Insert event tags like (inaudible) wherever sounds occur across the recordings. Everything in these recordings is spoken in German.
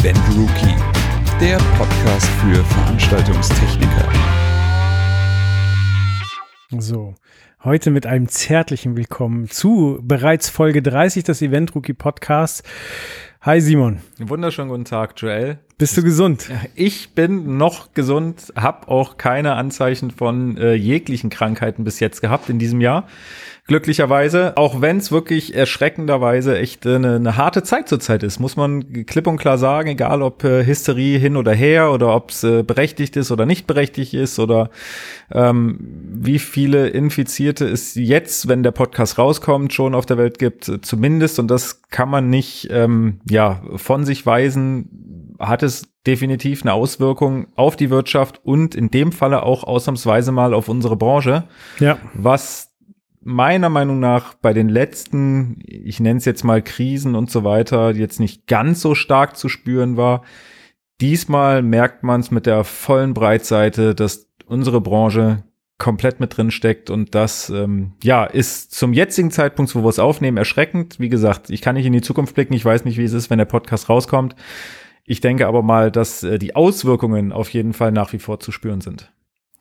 Event Rookie, der Podcast für Veranstaltungstechniker. So, heute mit einem zärtlichen Willkommen zu bereits Folge 30 des Event Rookie Podcasts. Hi Simon. Wunderschönen guten Tag, Joel. Bist du gesund? Ich bin noch gesund, habe auch keine Anzeichen von äh, jeglichen Krankheiten bis jetzt gehabt in diesem Jahr glücklicherweise, auch wenn es wirklich erschreckenderweise echt äh, eine, eine harte Zeit zurzeit ist, muss man klipp und klar sagen, egal ob äh, Hysterie hin oder her oder ob es äh, berechtigt ist oder nicht berechtigt ist oder ähm, wie viele Infizierte es jetzt, wenn der Podcast rauskommt, schon auf der Welt gibt, äh, zumindest und das kann man nicht ähm, ja von sich weisen, hat es definitiv eine Auswirkung auf die Wirtschaft und in dem Falle auch ausnahmsweise mal auf unsere Branche. Ja. Was meiner Meinung nach bei den letzten, ich nenne es jetzt mal Krisen und so weiter, jetzt nicht ganz so stark zu spüren war. Diesmal merkt man es mit der vollen Breitseite, dass unsere Branche komplett mit drin steckt und das ähm, ja ist zum jetzigen Zeitpunkt, wo wir es aufnehmen, erschreckend. Wie gesagt, ich kann nicht in die Zukunft blicken, ich weiß nicht, wie es ist, wenn der Podcast rauskommt. Ich denke aber mal, dass äh, die Auswirkungen auf jeden Fall nach wie vor zu spüren sind.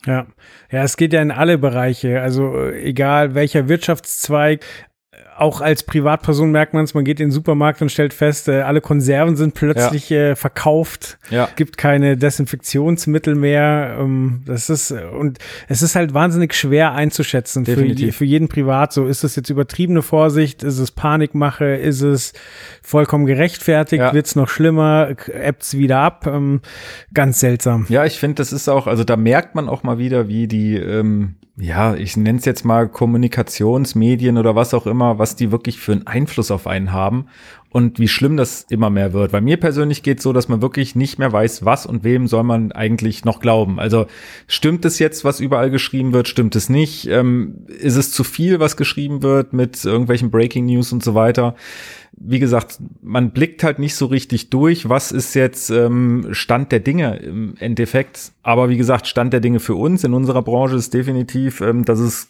Ja, ja, es geht ja in alle Bereiche. Also äh, egal welcher Wirtschaftszweig, auch als Privatperson merkt man es, man geht in den Supermarkt und stellt fest, äh, alle Konserven sind plötzlich ja. äh, verkauft. Ja. Gibt keine Desinfektionsmittel mehr. Ähm, das ist, und es ist halt wahnsinnig schwer einzuschätzen für, für, jeden Privat. So ist es jetzt übertriebene Vorsicht, ist es Panikmache, ist es vollkommen gerechtfertigt, ja. wird es noch schlimmer, ebbt es wieder ab. Ähm, ganz seltsam. Ja, ich finde, das ist auch, also da merkt man auch mal wieder, wie die ähm, ja, ich nenne es jetzt mal Kommunikationsmedien oder was auch immer, was die wirklich für einen Einfluss auf einen haben und wie schlimm das immer mehr wird. Bei mir persönlich geht es so, dass man wirklich nicht mehr weiß, was und wem soll man eigentlich noch glauben. Also stimmt es jetzt, was überall geschrieben wird, stimmt es nicht? Ähm, ist es zu viel, was geschrieben wird mit irgendwelchen Breaking News und so weiter? Wie gesagt, man blickt halt nicht so richtig durch, was ist jetzt ähm, Stand der Dinge im Endeffekt. Aber wie gesagt, Stand der Dinge für uns in unserer Branche ist definitiv, ähm, dass es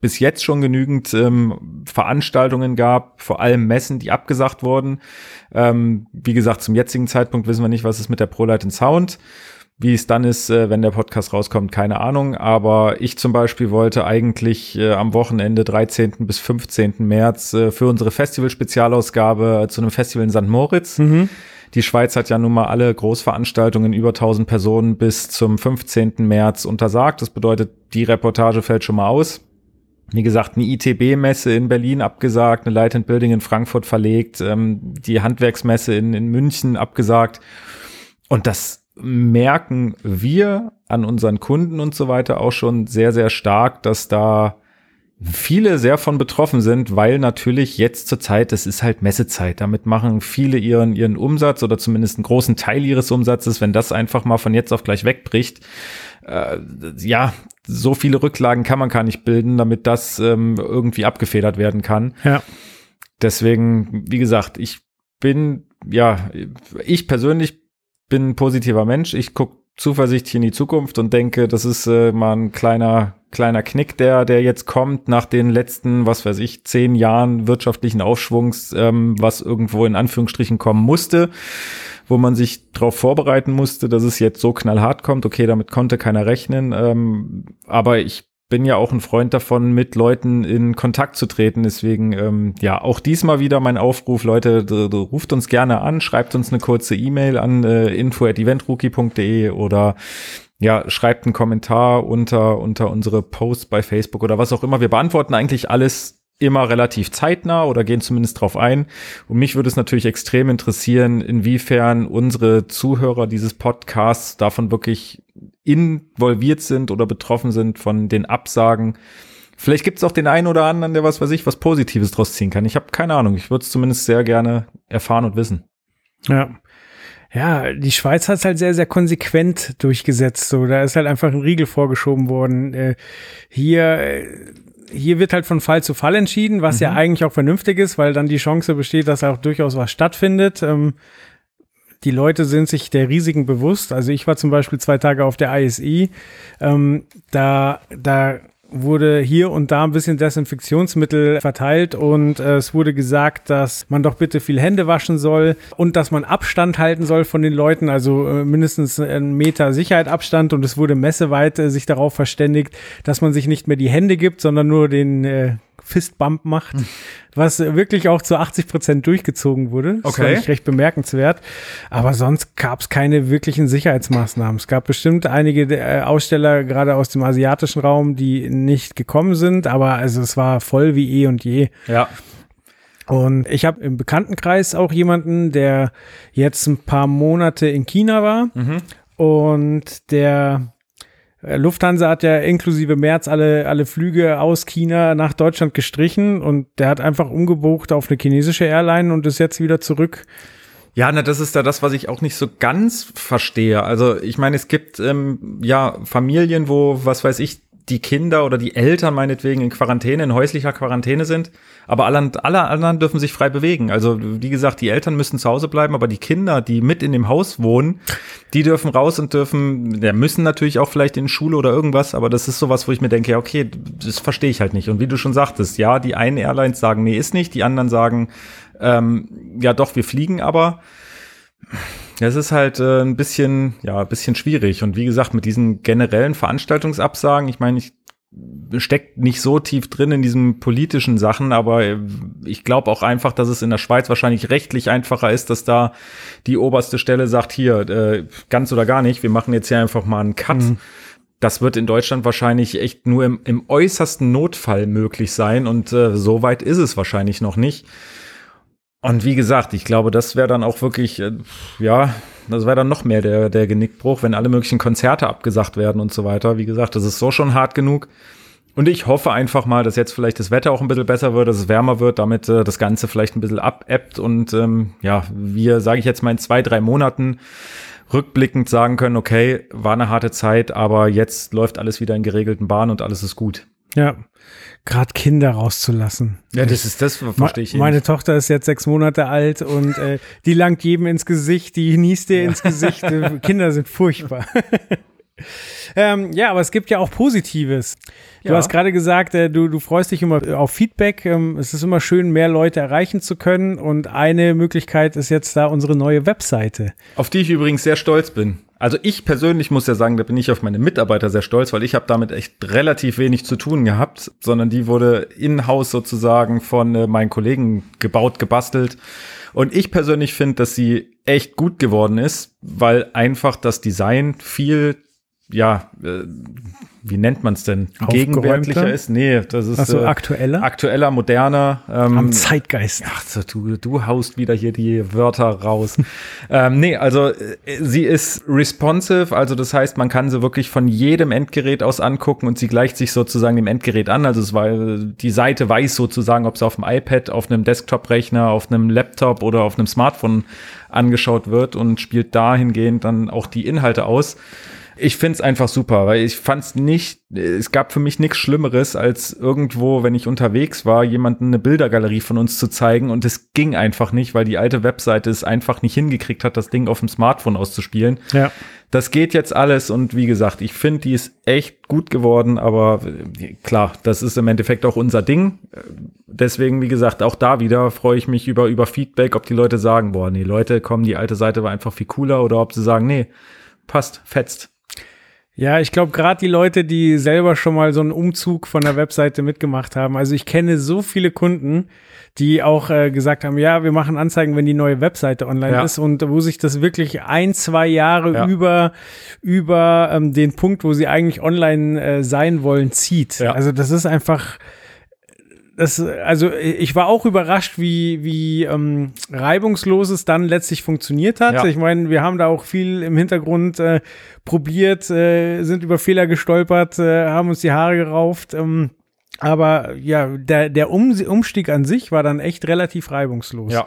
bis jetzt schon genügend ähm, Veranstaltungen gab, vor allem Messen, die abgesagt wurden. Ähm, wie gesagt, zum jetzigen Zeitpunkt wissen wir nicht, was ist mit der ProLight Sound. Wie es dann ist, äh, wenn der Podcast rauskommt, keine Ahnung. Aber ich zum Beispiel wollte eigentlich äh, am Wochenende 13. bis 15. März äh, für unsere Festival-Spezialausgabe äh, zu einem Festival in St. Moritz. Mhm. Die Schweiz hat ja nun mal alle Großveranstaltungen über 1000 Personen bis zum 15. März untersagt. Das bedeutet, die Reportage fällt schon mal aus wie gesagt, eine ITB-Messe in Berlin abgesagt, eine Light and Building in Frankfurt verlegt, ähm, die Handwerksmesse in, in München abgesagt. Und das merken wir an unseren Kunden und so weiter auch schon sehr, sehr stark, dass da viele sehr von betroffen sind, weil natürlich jetzt zur Zeit, das ist halt Messezeit. Damit machen viele ihren, ihren Umsatz oder zumindest einen großen Teil ihres Umsatzes, wenn das einfach mal von jetzt auf gleich wegbricht. Äh, ja, so viele Rücklagen kann man gar nicht bilden, damit das ähm, irgendwie abgefedert werden kann. Ja. Deswegen, wie gesagt, ich bin, ja, ich persönlich bin ein positiver Mensch. Ich gucke zuversichtlich in die Zukunft und denke, das ist äh, mal ein kleiner, kleiner Knick, der, der jetzt kommt nach den letzten, was weiß ich, zehn Jahren wirtschaftlichen Aufschwungs, ähm, was irgendwo in Anführungsstrichen kommen musste wo man sich darauf vorbereiten musste, dass es jetzt so knallhart kommt. Okay, damit konnte keiner rechnen. Ähm, aber ich bin ja auch ein Freund davon, mit Leuten in Kontakt zu treten. Deswegen, ähm, ja, auch diesmal wieder mein Aufruf, Leute, ruft uns gerne an, schreibt uns eine kurze E-Mail an äh, info@eventrookie.de oder ja, schreibt einen Kommentar unter, unter unsere Posts bei Facebook oder was auch immer. Wir beantworten eigentlich alles immer relativ zeitnah oder gehen zumindest drauf ein. Und mich würde es natürlich extrem interessieren, inwiefern unsere Zuhörer dieses Podcasts davon wirklich involviert sind oder betroffen sind von den Absagen. Vielleicht gibt es auch den einen oder anderen, der was weiß ich, was Positives draus ziehen kann. Ich habe keine Ahnung. Ich würde es zumindest sehr gerne erfahren und wissen. Ja. Ja, die Schweiz hat es halt sehr, sehr konsequent durchgesetzt. So, da ist halt einfach ein Riegel vorgeschoben worden. Äh, hier äh, hier wird halt von Fall zu Fall entschieden, was mhm. ja eigentlich auch vernünftig ist, weil dann die Chance besteht, dass auch durchaus was stattfindet. Ähm, die Leute sind sich der Risiken bewusst. Also ich war zum Beispiel zwei Tage auf der ISI. Ähm, da, da wurde hier und da ein bisschen Desinfektionsmittel verteilt und äh, es wurde gesagt, dass man doch bitte viel Hände waschen soll und dass man Abstand halten soll von den Leuten, also äh, mindestens einen Meter Sicherheit und es wurde messeweit äh, sich darauf verständigt, dass man sich nicht mehr die Hände gibt, sondern nur den äh, Fistbump macht, hm. was wirklich auch zu 80 Prozent durchgezogen wurde. Das okay. ich recht bemerkenswert. Aber sonst gab es keine wirklichen Sicherheitsmaßnahmen. Es gab bestimmt einige äh, Aussteller, gerade aus dem asiatischen Raum, die nicht gekommen sind, aber also es war voll wie eh und je. Ja. Und ich habe im Bekanntenkreis auch jemanden, der jetzt ein paar Monate in China war mhm. und der Lufthansa hat ja inklusive März alle, alle Flüge aus China nach Deutschland gestrichen und der hat einfach umgebucht auf eine chinesische Airline und ist jetzt wieder zurück. Ja, na, das ist da das, was ich auch nicht so ganz verstehe. Also ich meine, es gibt ähm, ja Familien, wo, was weiß ich, die Kinder oder die Eltern meinetwegen in Quarantäne, in häuslicher Quarantäne sind, aber alle, alle anderen dürfen sich frei bewegen. Also wie gesagt, die Eltern müssen zu Hause bleiben, aber die Kinder, die mit in dem Haus wohnen, die dürfen raus und dürfen, der müssen natürlich auch vielleicht in Schule oder irgendwas, aber das ist sowas, wo ich mir denke, ja, okay, das verstehe ich halt nicht. Und wie du schon sagtest, ja, die einen Airlines sagen, nee, ist nicht, die anderen sagen, ähm, ja doch, wir fliegen aber. Es ist halt äh, ein bisschen, ja, ein bisschen schwierig. Und wie gesagt, mit diesen generellen Veranstaltungsabsagen, ich meine, ich steckt nicht so tief drin in diesen politischen Sachen, aber ich glaube auch einfach, dass es in der Schweiz wahrscheinlich rechtlich einfacher ist, dass da die oberste Stelle sagt, hier, äh, ganz oder gar nicht, wir machen jetzt hier einfach mal einen Cut. Mhm. Das wird in Deutschland wahrscheinlich echt nur im, im äußersten Notfall möglich sein und äh, so weit ist es wahrscheinlich noch nicht. Und wie gesagt, ich glaube, das wäre dann auch wirklich, äh, ja, das wäre dann noch mehr der, der Genickbruch, wenn alle möglichen Konzerte abgesagt werden und so weiter. Wie gesagt, das ist so schon hart genug. Und ich hoffe einfach mal, dass jetzt vielleicht das Wetter auch ein bisschen besser wird, dass es wärmer wird, damit äh, das Ganze vielleicht ein bisschen abebbt und ähm, ja, wir, sage ich jetzt mal, in zwei, drei Monaten rückblickend sagen können, okay, war eine harte Zeit, aber jetzt läuft alles wieder in geregelten Bahnen und alles ist gut. Ja, gerade Kinder rauszulassen. Ja, das ist das, verstehe ich. Meine nicht. Tochter ist jetzt sechs Monate alt und äh, die langt jedem ins Gesicht, die niest dir ins Gesicht. Kinder sind furchtbar. (laughs) ähm, ja, aber es gibt ja auch Positives. Du ja. hast gerade gesagt, äh, du, du freust dich immer auf Feedback. Ähm, es ist immer schön, mehr Leute erreichen zu können. Und eine Möglichkeit ist jetzt da unsere neue Webseite. Auf die ich übrigens sehr stolz bin. Also ich persönlich muss ja sagen, da bin ich auf meine Mitarbeiter sehr stolz, weil ich habe damit echt relativ wenig zu tun gehabt, sondern die wurde in-house sozusagen von äh, meinen Kollegen gebaut, gebastelt. Und ich persönlich finde, dass sie echt gut geworden ist, weil einfach das Design viel ja, äh, wie nennt man es denn? Gegenwärtiger ist? Nee, das ist so, äh, aktueller. Aktueller, moderner. Ähm, Am Zeitgeist. Ach, du, du haust wieder hier die Wörter raus. (laughs) ähm, nee, also äh, sie ist responsive, also das heißt, man kann sie wirklich von jedem Endgerät aus angucken und sie gleicht sich sozusagen dem Endgerät an. Also es war, die Seite weiß sozusagen, ob es auf dem iPad, auf einem Desktop-Rechner, auf einem Laptop oder auf einem Smartphone angeschaut wird und spielt dahingehend dann auch die Inhalte aus. Ich find's einfach super, weil ich fand's nicht, es gab für mich nichts Schlimmeres, als irgendwo, wenn ich unterwegs war, jemanden eine Bildergalerie von uns zu zeigen und es ging einfach nicht, weil die alte Webseite es einfach nicht hingekriegt hat, das Ding auf dem Smartphone auszuspielen. Ja. Das geht jetzt alles und wie gesagt, ich finde, die ist echt gut geworden, aber äh, klar, das ist im Endeffekt auch unser Ding. Deswegen, wie gesagt, auch da wieder freue ich mich über, über Feedback, ob die Leute sagen, boah, nee, Leute, komm, die alte Seite war einfach viel cooler oder ob sie sagen, nee, passt, fetzt. Ja, ich glaube, gerade die Leute, die selber schon mal so einen Umzug von der Webseite mitgemacht haben. Also ich kenne so viele Kunden, die auch äh, gesagt haben, ja, wir machen Anzeigen, wenn die neue Webseite online ja. ist und wo sich das wirklich ein, zwei Jahre ja. über, über ähm, den Punkt, wo sie eigentlich online äh, sein wollen, zieht. Ja. Also das ist einfach das, also ich war auch überrascht, wie, wie ähm, reibungslos es dann letztlich funktioniert hat. Ja. Ich meine, wir haben da auch viel im Hintergrund äh, probiert, äh, sind über Fehler gestolpert, äh, haben uns die Haare gerauft. Ähm, aber ja, der, der um Umstieg an sich war dann echt relativ reibungslos. Ja.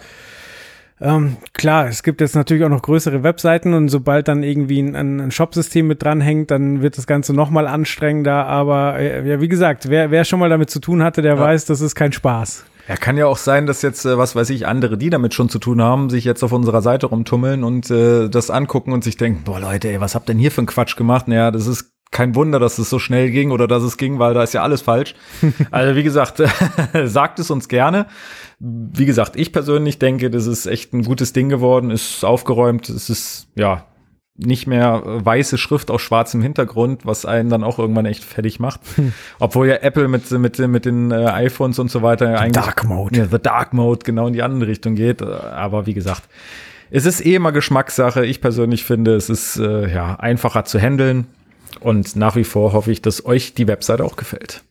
Ähm, klar, es gibt jetzt natürlich auch noch größere Webseiten und sobald dann irgendwie ein, ein Shop-System mit dranhängt, dann wird das Ganze nochmal anstrengender. Aber äh, ja, wie gesagt, wer, wer schon mal damit zu tun hatte, der ja. weiß, das ist kein Spaß. Ja, kann ja auch sein, dass jetzt, äh, was weiß ich, andere, die damit schon zu tun haben, sich jetzt auf unserer Seite rumtummeln und äh, das angucken und sich denken, boah Leute, ey, was habt denn hier für ein Quatsch gemacht? Naja, das ist kein Wunder, dass es so schnell ging oder dass es ging, weil da ist ja alles falsch. (laughs) also wie gesagt, (laughs) sagt es uns gerne. Wie gesagt, ich persönlich denke, das ist echt ein gutes Ding geworden, ist aufgeräumt, es ist ja nicht mehr weiße Schrift auf schwarzem Hintergrund, was einen dann auch irgendwann echt fertig macht. (laughs) Obwohl ja Apple mit, mit, mit den äh, iPhones und so weiter ja eigentlich. Dark Mode. Ja, The Dark Mode genau in die andere Richtung geht. Aber wie gesagt, es ist eh immer Geschmackssache. Ich persönlich finde, es ist äh, ja einfacher zu handeln. Und nach wie vor hoffe ich, dass euch die Webseite auch gefällt.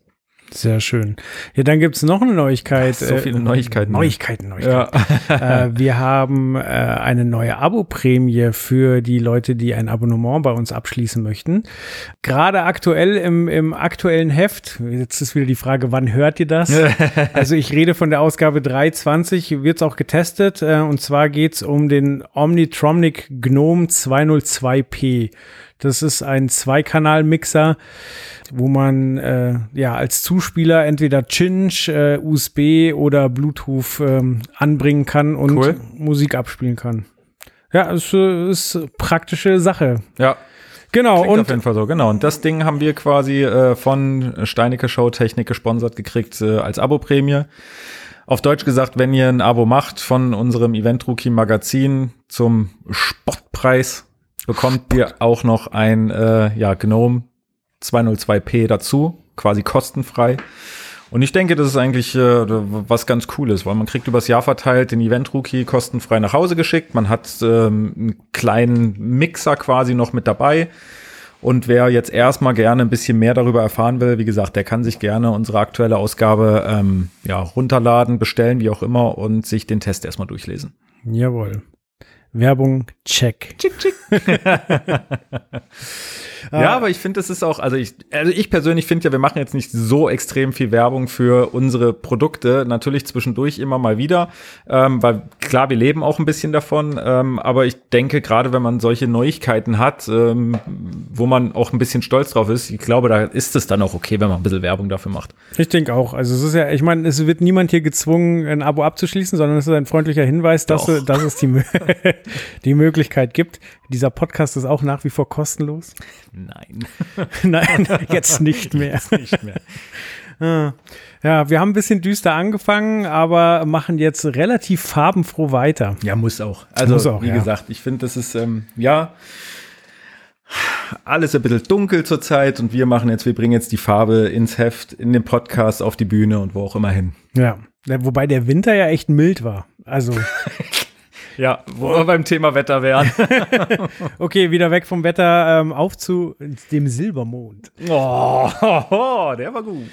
Sehr schön. Ja, dann gibt's noch eine Neuigkeit. So viele Neuigkeiten. Neuigkeiten, Neuigkeiten. Ja. äh, wir haben äh, eine neue Abo-Prämie für die Leute, die ein Abonnement bei uns abschließen möchten. Gerade aktuell im, im aktuellen Heft, jetzt ist wieder die Frage, wann hört ihr das? (laughs) also ich rede von der Ausgabe 320, wird's auch getestet. Äh, und zwar geht's um den Omnitronic Gnome 202p. Das ist ein Zweikanal-Mixer wo man äh, ja als Zuspieler entweder Cinch, äh, USB oder Bluetooth ähm, anbringen kann und cool. Musik abspielen kann. Ja, es äh, ist praktische Sache. Ja. Genau. Klingt und auf jeden Fall so, genau. Und das Ding haben wir quasi äh, von Steinecke Show Technik gesponsert gekriegt äh, als Abo-Prämie. Auf Deutsch gesagt, wenn ihr ein Abo macht von unserem Event Rookie Magazin zum Spottpreis, bekommt ihr auch noch ein äh, ja, Gnome 202p dazu, quasi kostenfrei. Und ich denke, das ist eigentlich äh, was ganz Cooles, weil man kriegt übers Jahr verteilt den Event-Rookie kostenfrei nach Hause geschickt. Man hat ähm, einen kleinen Mixer quasi noch mit dabei. Und wer jetzt erstmal gerne ein bisschen mehr darüber erfahren will, wie gesagt, der kann sich gerne unsere aktuelle Ausgabe ähm, ja, runterladen, bestellen, wie auch immer, und sich den Test erstmal durchlesen. Jawohl. Werbung, check. Chick, chick. (laughs) ja, aber ich finde, das ist auch, also ich, also ich persönlich finde ja, wir machen jetzt nicht so extrem viel Werbung für unsere Produkte. Natürlich zwischendurch immer mal wieder, ähm, weil klar, wir leben auch ein bisschen davon. Ähm, aber ich denke, gerade wenn man solche Neuigkeiten hat, ähm, wo man auch ein bisschen stolz drauf ist, ich glaube, da ist es dann auch okay, wenn man ein bisschen Werbung dafür macht. Ich denke auch. Also es ist ja, ich meine, es wird niemand hier gezwungen, ein Abo abzuschließen, sondern es ist ein freundlicher Hinweis, dass, dass es die, (laughs) die Möglichkeit gibt. Dieser Podcast ist auch nach wie vor kostenlos. Nein. (laughs) Nein, jetzt nicht mehr. Jetzt nicht mehr. (laughs) Ah. Ja, wir haben ein bisschen düster angefangen, aber machen jetzt relativ farbenfroh weiter. Ja, muss auch. Also, muss auch, wie ja. gesagt, ich finde, das ist, ähm, ja, alles ein bisschen dunkel zurzeit und wir machen jetzt, wir bringen jetzt die Farbe ins Heft, in den Podcast, auf die Bühne und wo auch immer hin. Ja, wobei der Winter ja echt mild war. Also. (laughs) Ja, wo wir beim Thema Wetter wären. (laughs) okay, wieder weg vom Wetter ähm, auf zu dem Silbermond. Oh, (laughs) der war gut.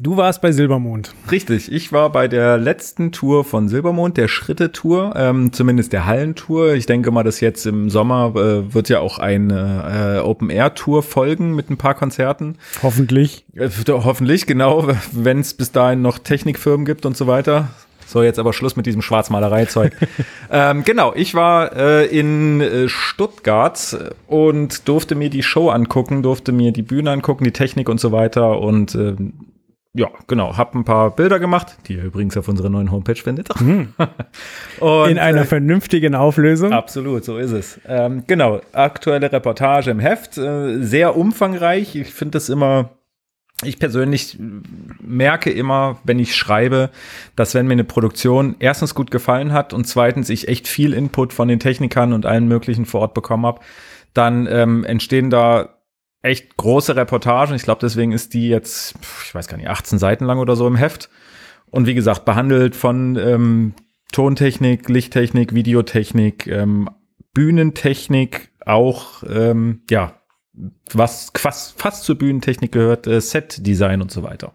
Du warst bei Silbermond. Richtig, ich war bei der letzten Tour von Silbermond, der Schritte-Tour, ähm, zumindest der Hallentour. Ich denke mal, dass jetzt im Sommer äh, wird ja auch eine äh, Open-Air-Tour folgen mit ein paar Konzerten. Hoffentlich. Äh, hoffentlich, genau, (laughs) wenn es bis dahin noch Technikfirmen gibt und so weiter. So, jetzt aber Schluss mit diesem Schwarzmalereizeug. (laughs) ähm, genau, ich war äh, in äh, Stuttgart und durfte mir die Show angucken, durfte mir die Bühne angucken, die Technik und so weiter und äh, ja, genau, hab ein paar Bilder gemacht, die ihr übrigens auf unserer neuen Homepage findet. Mhm. (laughs) und, in einer äh, vernünftigen Auflösung. Absolut, so ist es. Ähm, genau, aktuelle Reportage im Heft, äh, sehr umfangreich. Ich finde das immer ich persönlich merke immer, wenn ich schreibe, dass wenn mir eine Produktion erstens gut gefallen hat und zweitens ich echt viel Input von den Technikern und allen möglichen vor Ort bekommen habe, dann ähm, entstehen da echt große Reportagen. Ich glaube, deswegen ist die jetzt, ich weiß gar nicht, 18 Seiten lang oder so im Heft. Und wie gesagt, behandelt von ähm, Tontechnik, Lichttechnik, Videotechnik, ähm, Bühnentechnik, auch ähm, ja was fast, fast zur Bühnentechnik gehört, äh, Set-Design und so weiter.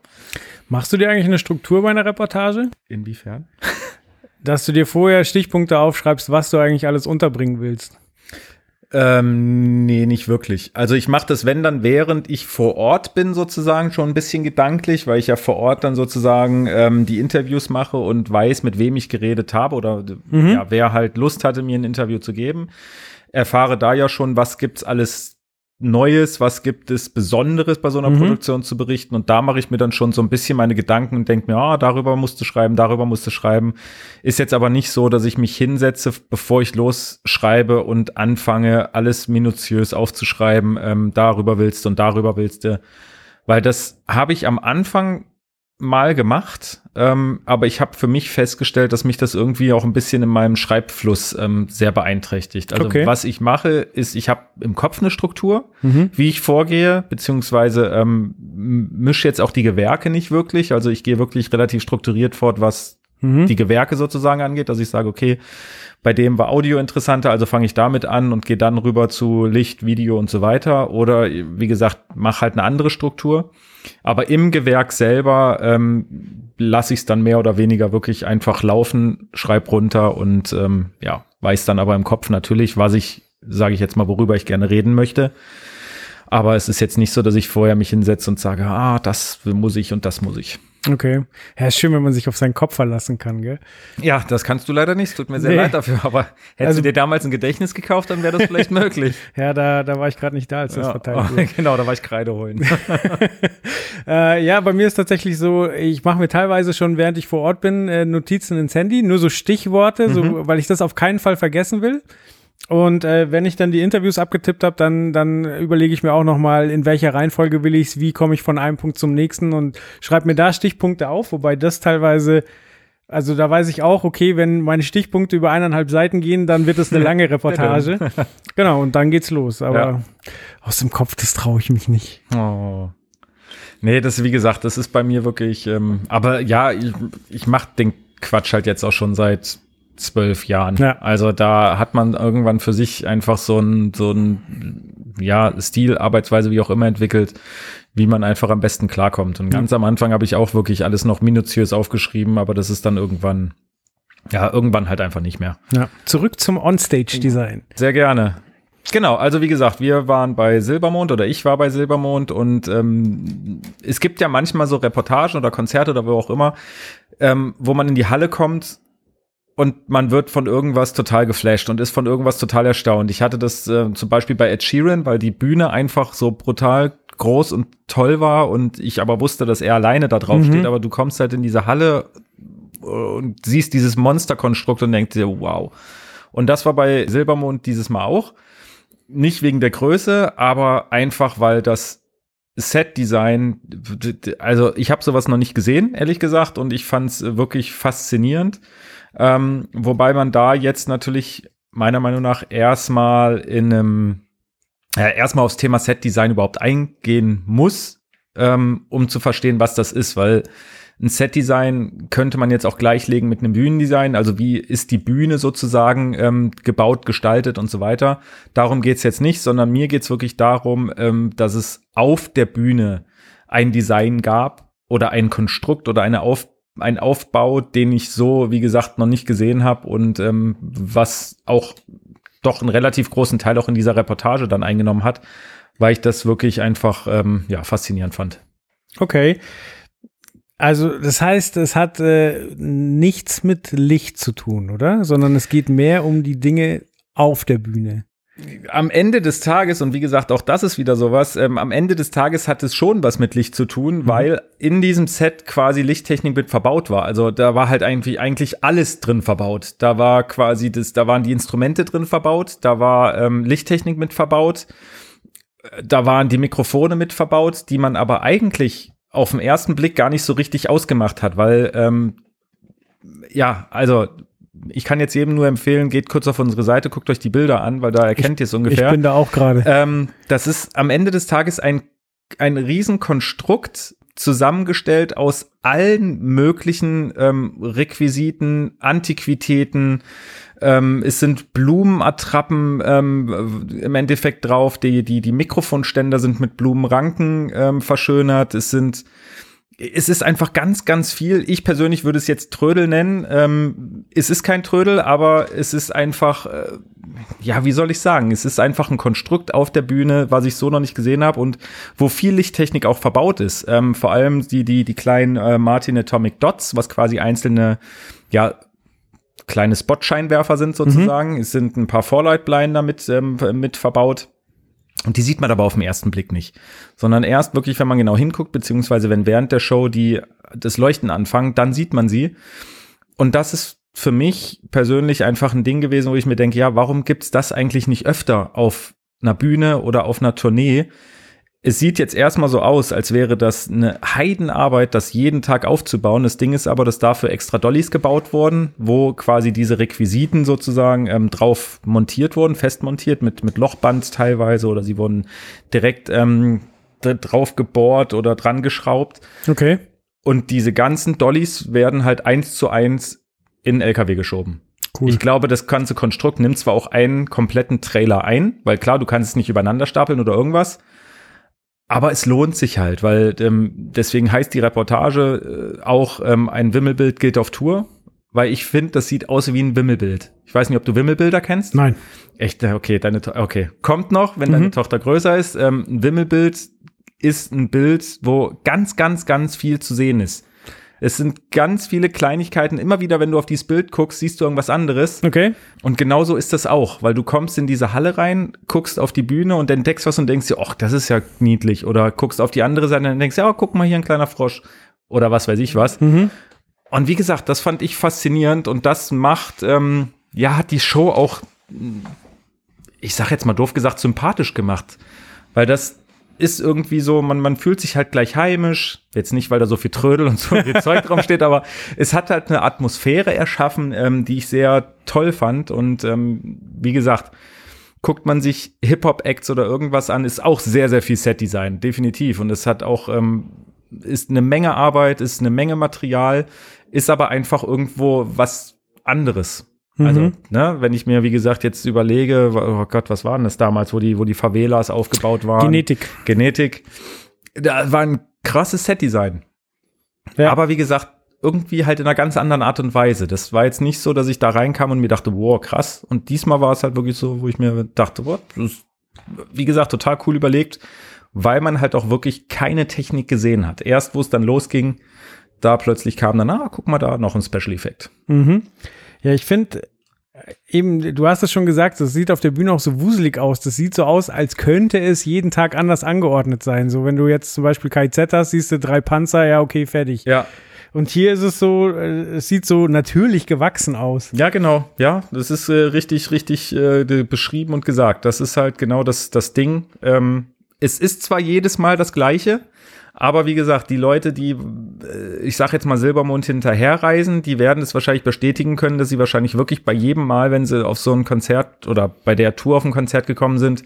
Machst du dir eigentlich eine Struktur bei einer Reportage? Inwiefern? (laughs) Dass du dir vorher Stichpunkte aufschreibst, was du eigentlich alles unterbringen willst. Ähm, nee, nicht wirklich. Also ich mache das, wenn dann, während ich vor Ort bin, sozusagen schon ein bisschen gedanklich, weil ich ja vor Ort dann sozusagen ähm, die Interviews mache und weiß, mit wem ich geredet habe oder mhm. ja, wer halt Lust hatte, mir ein Interview zu geben. Erfahre da ja schon, was gibt's alles Neues, was gibt es Besonderes bei so einer Mhm. Produktion zu berichten. Und da mache ich mir dann schon so ein bisschen meine Gedanken und denke mir, ah, darüber musst du schreiben, darüber musst du schreiben. Ist jetzt aber nicht so, dass ich mich hinsetze, bevor ich losschreibe und anfange, alles minutiös aufzuschreiben, ähm, darüber willst du und darüber willst du. Weil das habe ich am Anfang mal gemacht, ähm, aber ich habe für mich festgestellt, dass mich das irgendwie auch ein bisschen in meinem Schreibfluss ähm, sehr beeinträchtigt. Also Okay. was ich mache, ist, ich habe im Kopf eine Struktur, Mhm. wie ich vorgehe, beziehungsweise ähm, mische jetzt auch die Gewerke nicht wirklich. Also ich gehe wirklich relativ strukturiert fort, was Mhm. die Gewerke sozusagen angeht. Also ich sage, okay, bei dem war Audio interessanter, also fange ich damit an und gehe dann rüber zu Licht, Video und so weiter. Oder wie gesagt, mach halt eine andere Struktur. Aber im Gewerk selber ähm, lasse ich es dann mehr oder weniger wirklich einfach laufen, schreib runter und ähm, ja, weiß dann aber im Kopf natürlich, was ich, sage ich jetzt mal, worüber ich gerne reden möchte. Aber es ist jetzt nicht so, dass ich vorher mich hinsetze und sage, ah, das muss ich und das muss ich. Okay. Ja, ist schön, wenn man sich auf seinen Kopf verlassen kann, gell? Ja, das kannst du leider nicht. Tut mir sehr Nee. leid dafür. Aber hättest Also- du dir damals ein Gedächtnis gekauft, dann wäre das vielleicht (laughs) möglich. Ja, da, da war ich gerade nicht da, als das ja. verteilt wurde. (laughs) genau, da war ich Kreide holen. (laughs) Äh, ja, bei mir ist tatsächlich so, ich mache mir teilweise schon, während ich vor Ort bin, äh, Notizen ins Handy, nur so Stichworte, so, weil ich das auf keinen Fall vergessen will. Und äh, wenn ich dann die Interviews abgetippt habe, dann, dann überlege ich mir auch nochmal, in welcher Reihenfolge will ich's, wie komme ich von einem Punkt zum nächsten und schreibe mir da Stichpunkte auf, wobei das teilweise, also da weiß ich auch, okay, wenn meine Stichpunkte über eineinhalb Seiten gehen, dann wird es eine lange (laughs) Reportage. genau, und dann geht's los. Aber Ja. aus dem Kopf, das traue ich mich nicht. Oh. Nee, das, wie gesagt, das ist bei mir wirklich, ähm, aber ja, ich, ich mache den Quatsch halt jetzt auch schon seit zwölf Jahren. Ja. Also da hat man irgendwann für sich einfach so ein, so ein, ja, Stil, Arbeitsweise, wie auch immer entwickelt, wie man einfach am besten klarkommt. Und ganz am Anfang habe ich auch wirklich alles noch minutiös aufgeschrieben, aber das ist dann irgendwann, ja, irgendwann halt einfach nicht mehr. Ja. Zurück zum Onstage-Design. Sehr gerne. Genau, also wie gesagt, wir waren bei Silbermond oder ich war bei Silbermond und ähm, es gibt ja manchmal so Reportagen oder Konzerte oder wo auch immer, ähm, wo man in die Halle kommt und man wird von irgendwas total geflasht und ist von irgendwas total erstaunt. Ich hatte das äh, zum Beispiel bei Ed Sheeran, weil die Bühne einfach so brutal groß und toll war und ich aber wusste, dass er alleine da drauf Mhm. steht, aber du kommst halt in diese Halle und siehst dieses Monsterkonstrukt und denkst dir, wow. Und das war bei Silbermond dieses Mal auch. Nicht wegen der Größe, aber einfach, weil das Set-Design, also ich habe sowas noch nicht gesehen, ehrlich gesagt, und ich fand es wirklich faszinierend. Ähm, wobei man da jetzt natürlich meiner Meinung nach erstmal in einem, ja, erstmal aufs Thema Set-Design überhaupt eingehen muss, ähm, um zu verstehen, was das ist, weil ein Set-Design könnte man jetzt auch gleichlegen mit einem Bühnendesign. Also wie ist die Bühne sozusagen ähm, gebaut, gestaltet und so weiter. Darum geht's jetzt nicht, sondern mir geht's wirklich darum, ähm, dass es auf der Bühne ein Design gab oder ein Konstrukt oder eine auf ein Aufbau, den ich so, wie gesagt, noch nicht gesehen habe und ähm, was auch doch einen relativ großen Teil auch in dieser Reportage dann eingenommen hat, weil ich das wirklich einfach ähm, ja faszinierend fand. Okay. Also das heißt, es hat äh, nichts mit Licht zu tun, oder? Sondern es geht mehr um die Dinge auf der Bühne. Am Ende des Tages, und wie gesagt, auch das ist wieder sowas, ähm, am Ende des Tages hat es schon was mit Licht zu tun, weil in diesem Set quasi Lichttechnik mit verbaut war. Also da war halt eigentlich, eigentlich alles drin verbaut. Da war quasi das, da waren die Instrumente drin verbaut, da war ähm, Lichttechnik mit verbaut, äh, da waren die Mikrofone mit verbaut, die man aber eigentlich auf den ersten Blick gar nicht so richtig ausgemacht hat, weil ähm, ja, also ich kann jetzt jedem nur empfehlen, geht kurz auf unsere Seite, guckt euch die Bilder an, weil da erkennt ihr es Ich ungefähr. bin da auch gerade. Ähm, das ist am Ende des Tages ein, ein Riesenkonstrukt zusammengestellt aus allen möglichen ähm, Requisiten, Antiquitäten. Ähm, es sind Blumenattrappen ähm, im Endeffekt drauf. Die, die, die Mikrofonständer sind mit Blumenranken ähm, verschönert. Es sind es ist einfach ganz, ganz viel. Ich persönlich würde es jetzt Trödel nennen. Ähm, es ist kein Trödel, aber es ist einfach, äh, ja, wie soll ich sagen? Es ist einfach ein Konstrukt auf der Bühne, was ich so noch nicht gesehen habe und wo viel Lichttechnik auch verbaut ist. Ähm, vor allem die, die, die kleinen äh, Martin Atomic Dots, was quasi einzelne, ja, kleine Spotscheinwerfer sind sozusagen. Es sind ein paar Vorleitbleien damit ähm, mit verbaut. Und die sieht man aber auf den ersten Blick nicht, sondern erst wirklich, wenn man genau hinguckt, beziehungsweise wenn während der Show die das Leuchten anfangen, dann sieht man sie. Und das ist für mich persönlich einfach ein Ding gewesen, wo ich mir denke, ja, warum gibt's das eigentlich nicht öfter auf einer Bühne oder auf einer Tournee? Es sieht jetzt erstmal so aus, als wäre das eine Heidenarbeit, das jeden Tag aufzubauen. Das Ding ist aber, dass dafür extra Dollys gebaut wurden, wo quasi diese Requisiten sozusagen ähm, drauf montiert wurden, fest montiert mit, mit Lochband teilweise oder sie wurden direkt ähm, drauf gebohrt oder dran geschraubt. Okay. Und diese ganzen Dollys werden halt eins zu eins in LKW geschoben. Cool. Ich glaube, das ganze Konstrukt nimmt zwar auch einen kompletten Trailer ein, weil klar, du kannst es nicht übereinander stapeln oder irgendwas. Aber es lohnt sich halt, weil ähm, deswegen heißt die Reportage äh, auch ähm, ein Wimmelbild geht auf Tour, weil ich finde, das sieht aus wie ein Wimmelbild. Ich weiß nicht, ob du Wimmelbilder kennst. Nein. Echt, okay, deine to okay. Kommt noch, wenn mhm. deine Tochter größer ist. Ähm, ein Wimmelbild ist ein Bild, wo ganz, ganz, ganz viel zu sehen ist. Es sind ganz viele Kleinigkeiten. Immer wieder, wenn du auf dieses Bild guckst, siehst du irgendwas anderes. Okay. Und genauso ist das auch, weil du kommst in diese Halle rein, guckst auf die Bühne und entdeckst was und denkst dir, ach, das ist ja niedlich. Oder guckst auf die andere Seite und denkst, ja, oh, guck mal hier ein kleiner Frosch. Oder was weiß ich was. Mhm. Und wie gesagt, das fand ich faszinierend und das macht, ähm, ja, hat die Show auch, ich sag jetzt mal doof gesagt, sympathisch gemacht. Weil das ist irgendwie so, man, man fühlt sich halt gleich heimisch. Jetzt nicht, weil da so viel Trödel und so viel (laughs) Zeug drauf steht, aber es hat halt eine Atmosphäre erschaffen, ähm, die ich sehr toll fand. Und ähm, wie gesagt, guckt man sich Hip-Hop-Acts oder irgendwas an, ist auch sehr, sehr viel Set-Design, definitiv. Und es hat auch, ähm, ist eine Menge Arbeit, ist eine Menge Material, ist aber einfach irgendwo was anderes. Also, mhm. ne, wenn ich mir, wie gesagt, jetzt überlege, oh Gott, was war denn das damals, wo die, wo die Favelas aufgebaut waren? Genetik. Genetik. Da war ein krasses Setdesign. Ja. Aber wie gesagt, irgendwie halt in einer ganz anderen Art und Weise. Das war jetzt nicht so, dass ich da reinkam und mir dachte, wow, krass. Und diesmal war es halt wirklich so, wo ich mir dachte? Das ist, wie gesagt, total cool überlegt, weil man halt auch wirklich keine Technik gesehen hat. Erst, wo es dann losging, da plötzlich kam dann, ah, guck mal da, noch ein Special Effekt. Mhm. Ja, ich finde eben, du hast es schon gesagt, das sieht auf der Bühne auch so wuselig aus. Das sieht so aus, als könnte es jeden Tag anders angeordnet sein. So, wenn du jetzt zum Beispiel KZ hast, siehst du drei Panzer, ja, okay, fertig. Ja. Und hier ist es so, äh, es sieht so natürlich gewachsen aus. Ja, genau. Ja, das ist äh, richtig, richtig äh, beschrieben und gesagt. Das ist halt genau das, das Ding. Ähm, es ist zwar jedes Mal das Gleiche, aber wie gesagt, die Leute, die, äh, ich sag jetzt mal Silbermond hinterherreisen, die werden es wahrscheinlich bestätigen können, dass sie wahrscheinlich wirklich bei jedem Mal, wenn sie auf so ein Konzert oder bei der Tour auf ein Konzert gekommen sind,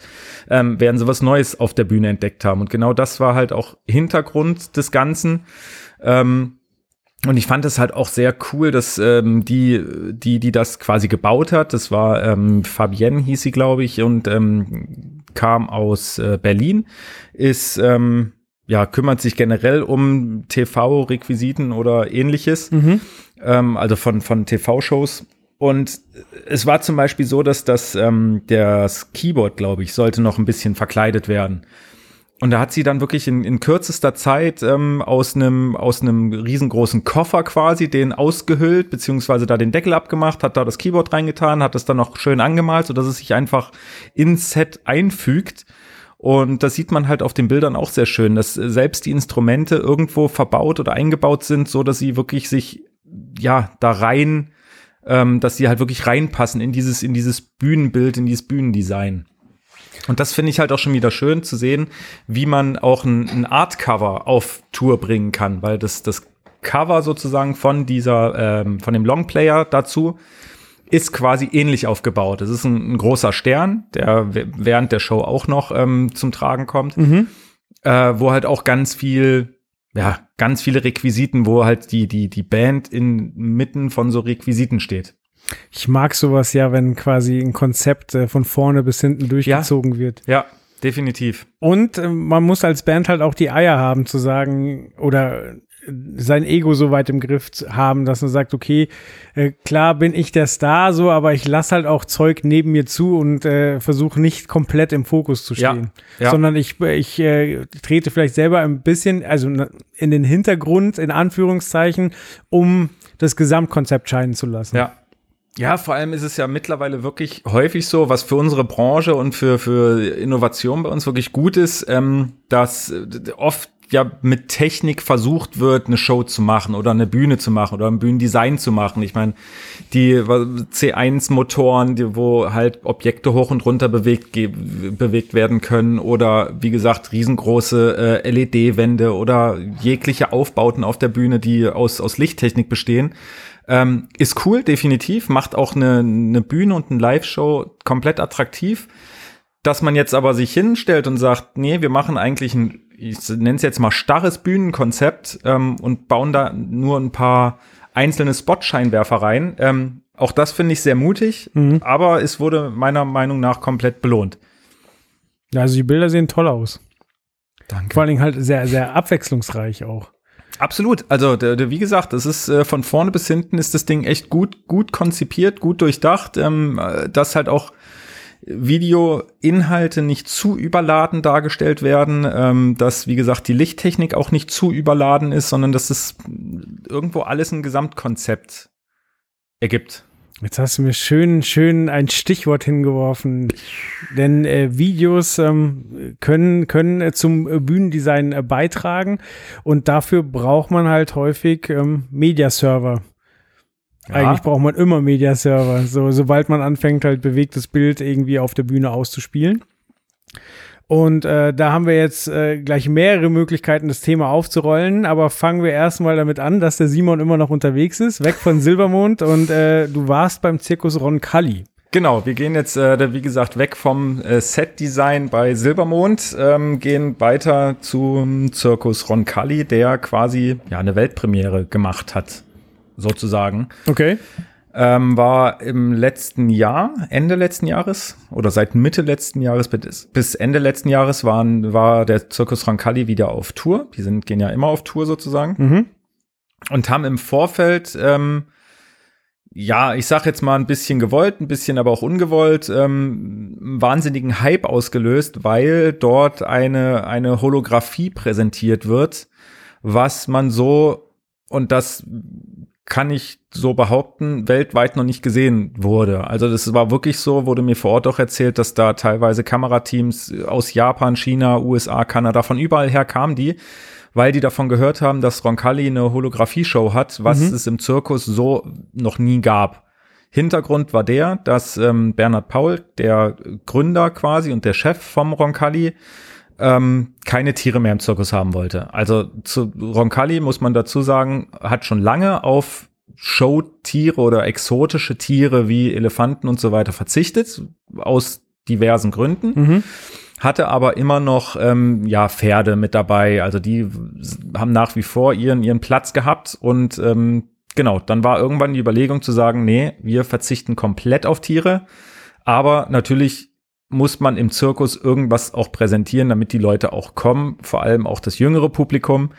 ähm, werden sie was Neues auf der Bühne entdeckt haben. Und genau das war halt auch Hintergrund des Ganzen. Ähm, und ich fand es halt auch sehr cool, dass ähm, die, die, die das quasi gebaut hat, das war ähm, Fabienne hieß sie, glaube ich, und ähm, kam aus äh, Berlin, ist ähm, ja, kümmert sich generell um TV-Requisiten oder ähnliches, mhm. ähm, also von, von TV-Shows. Und es war zum Beispiel so, dass das, ähm, das Keyboard, glaube ich, sollte noch ein bisschen verkleidet werden. Und da hat sie dann wirklich in, in kürzester Zeit ähm, aus einem aus einem riesengroßen Koffer quasi den ausgehüllt, beziehungsweise da den Deckel abgemacht, hat da das Keyboard reingetan, hat es dann noch schön angemalt, sodass es sich einfach ins Set einfügt. Und das sieht man halt auf den Bildern auch sehr schön, dass selbst die Instrumente irgendwo verbaut oder eingebaut sind, so dass sie wirklich sich ja da rein, ähm, dass sie halt wirklich reinpassen in dieses in dieses Bühnenbild, in dieses Bühnendesign. Und das finde ich halt auch schon wieder schön zu sehen, wie man auch ein, ein Artcover auf Tour bringen kann, weil das das Cover sozusagen von dieser ähm, von dem Longplayer dazu ist quasi ähnlich aufgebaut. Es ist ein, ein, großer Stern, der während der Show auch noch ähm, zum Tragen kommt, mhm. äh, wo halt auch ganz viel, ja, ganz viele Requisiten, wo halt die, die, die Band inmitten von so Requisiten steht. Ich mag sowas ja, wenn quasi ein Konzept äh, von vorne bis hinten durchgezogen ja. wird. Ja, definitiv. Und äh, man muss als Band halt auch die Eier haben zu sagen oder sein Ego so weit im Griff haben, dass man sagt, okay, äh, klar bin ich der Star so, aber ich lasse halt auch Zeug neben mir zu und äh, versuche nicht komplett im Fokus zu stehen, ja, ja. sondern ich, ich äh, trete vielleicht selber ein bisschen, also in den Hintergrund, in Anführungszeichen, um das Gesamtkonzept scheinen zu lassen. Ja, Ja, vor allem ist es ja mittlerweile wirklich häufig so, was für unsere Branche und für, für Innovation bei uns wirklich gut ist, ähm, dass oft ja mit Technik versucht wird, eine Show zu machen oder eine Bühne zu machen oder ein Bühnendesign zu machen. Ich meine, die C1-Motoren, die, wo halt Objekte hoch und runter bewegt, bewegt werden können oder wie gesagt, riesengroße äh, LED-Wände oder jegliche Aufbauten auf der Bühne, die aus, aus Lichttechnik bestehen. Ähm, ist cool, definitiv, macht auch eine, eine Bühne und eine Live-Show komplett attraktiv. Dass man jetzt aber sich hinstellt und sagt, nee, wir machen eigentlich ein ich nenne es jetzt mal starres Bühnenkonzept ähm, und bauen da nur ein paar einzelne Spot-Scheinwerfer rein. Ähm, auch das finde ich sehr mutig, mhm. aber es wurde meiner Meinung nach komplett belohnt. Ja, also die Bilder sehen toll aus. Danke. Vor allen Dingen halt sehr, sehr abwechslungsreich auch. Absolut. Also der, der, wie gesagt, das ist äh, von vorne bis hinten ist das Ding echt gut, gut konzipiert, gut durchdacht. Ähm, äh, das halt auch Videoinhalte nicht zu überladen dargestellt werden, ähm, dass, wie gesagt, die Lichttechnik auch nicht zu überladen ist, sondern dass es irgendwo alles ein Gesamtkonzept ergibt. Jetzt hast du mir schön, schön ein Stichwort hingeworfen. Denn äh, Videos ähm, können, können äh, zum äh, Bühnendesign beitragen und dafür braucht man halt häufig ähm, Mediaserver. Ja. Eigentlich braucht man immer Mediaserver. So, sobald man anfängt, halt bewegtes Bild irgendwie auf der Bühne auszuspielen. Und äh, da haben wir jetzt äh, gleich mehrere Möglichkeiten, das Thema aufzurollen. Aber fangen wir erstmal damit an, dass der Simon immer noch unterwegs ist, weg von Silbermond und äh, du warst beim Zirkus Roncalli. Genau, wir gehen jetzt, äh, wie gesagt, weg vom äh, Set-Design bei Silbermond, ähm, gehen weiter zum Zirkus Roncalli, der quasi ja eine Weltpremiere gemacht hat sozusagen. Okay. Ähm, war im letzten Jahr, Ende letzten Jahres oder seit Mitte letzten Jahres bis, Ende letzten Jahres waren, war der Zirkus Rancalli wieder auf Tour. Die sind, gehen ja immer auf Tour sozusagen. Mhm. Und haben im Vorfeld, ähm, ja, ich sag jetzt mal ein bisschen gewollt, ein bisschen aber auch ungewollt, ähm, einen wahnsinnigen Hype ausgelöst, weil dort eine, eine Holographie präsentiert wird, was man so, und das kann ich so behaupten, weltweit noch nicht gesehen wurde. Also das war wirklich so, wurde mir vor Ort auch erzählt, dass da teilweise Kamerateams aus Japan, China, USA, Kanada, von überall her kamen die, weil die davon gehört haben, dass Roncalli eine Holographie-Show hat, was mhm. es im Zirkus so noch nie gab. Hintergrund war der, dass ähm, Bernhard Paul, der Gründer quasi und der Chef vom Roncalli, ähm, keine Tiere mehr im Zirkus haben wollte. Also zu Roncalli muss man dazu sagen, hat schon lange auf Showtiere oder exotische Tiere wie Elefanten und so weiter verzichtet, aus diversen Gründen. Mhm. Hatte aber immer noch ähm, ja Pferde mit dabei. Also die haben nach wie vor ihren ihren Platz gehabt und ähm, genau, dann war irgendwann die Überlegung zu sagen, nee, wir verzichten komplett auf Tiere, aber natürlich muss man im Zirkus irgendwas auch präsentieren, damit die Leute auch kommen, vor allem auch das jüngere Publikum,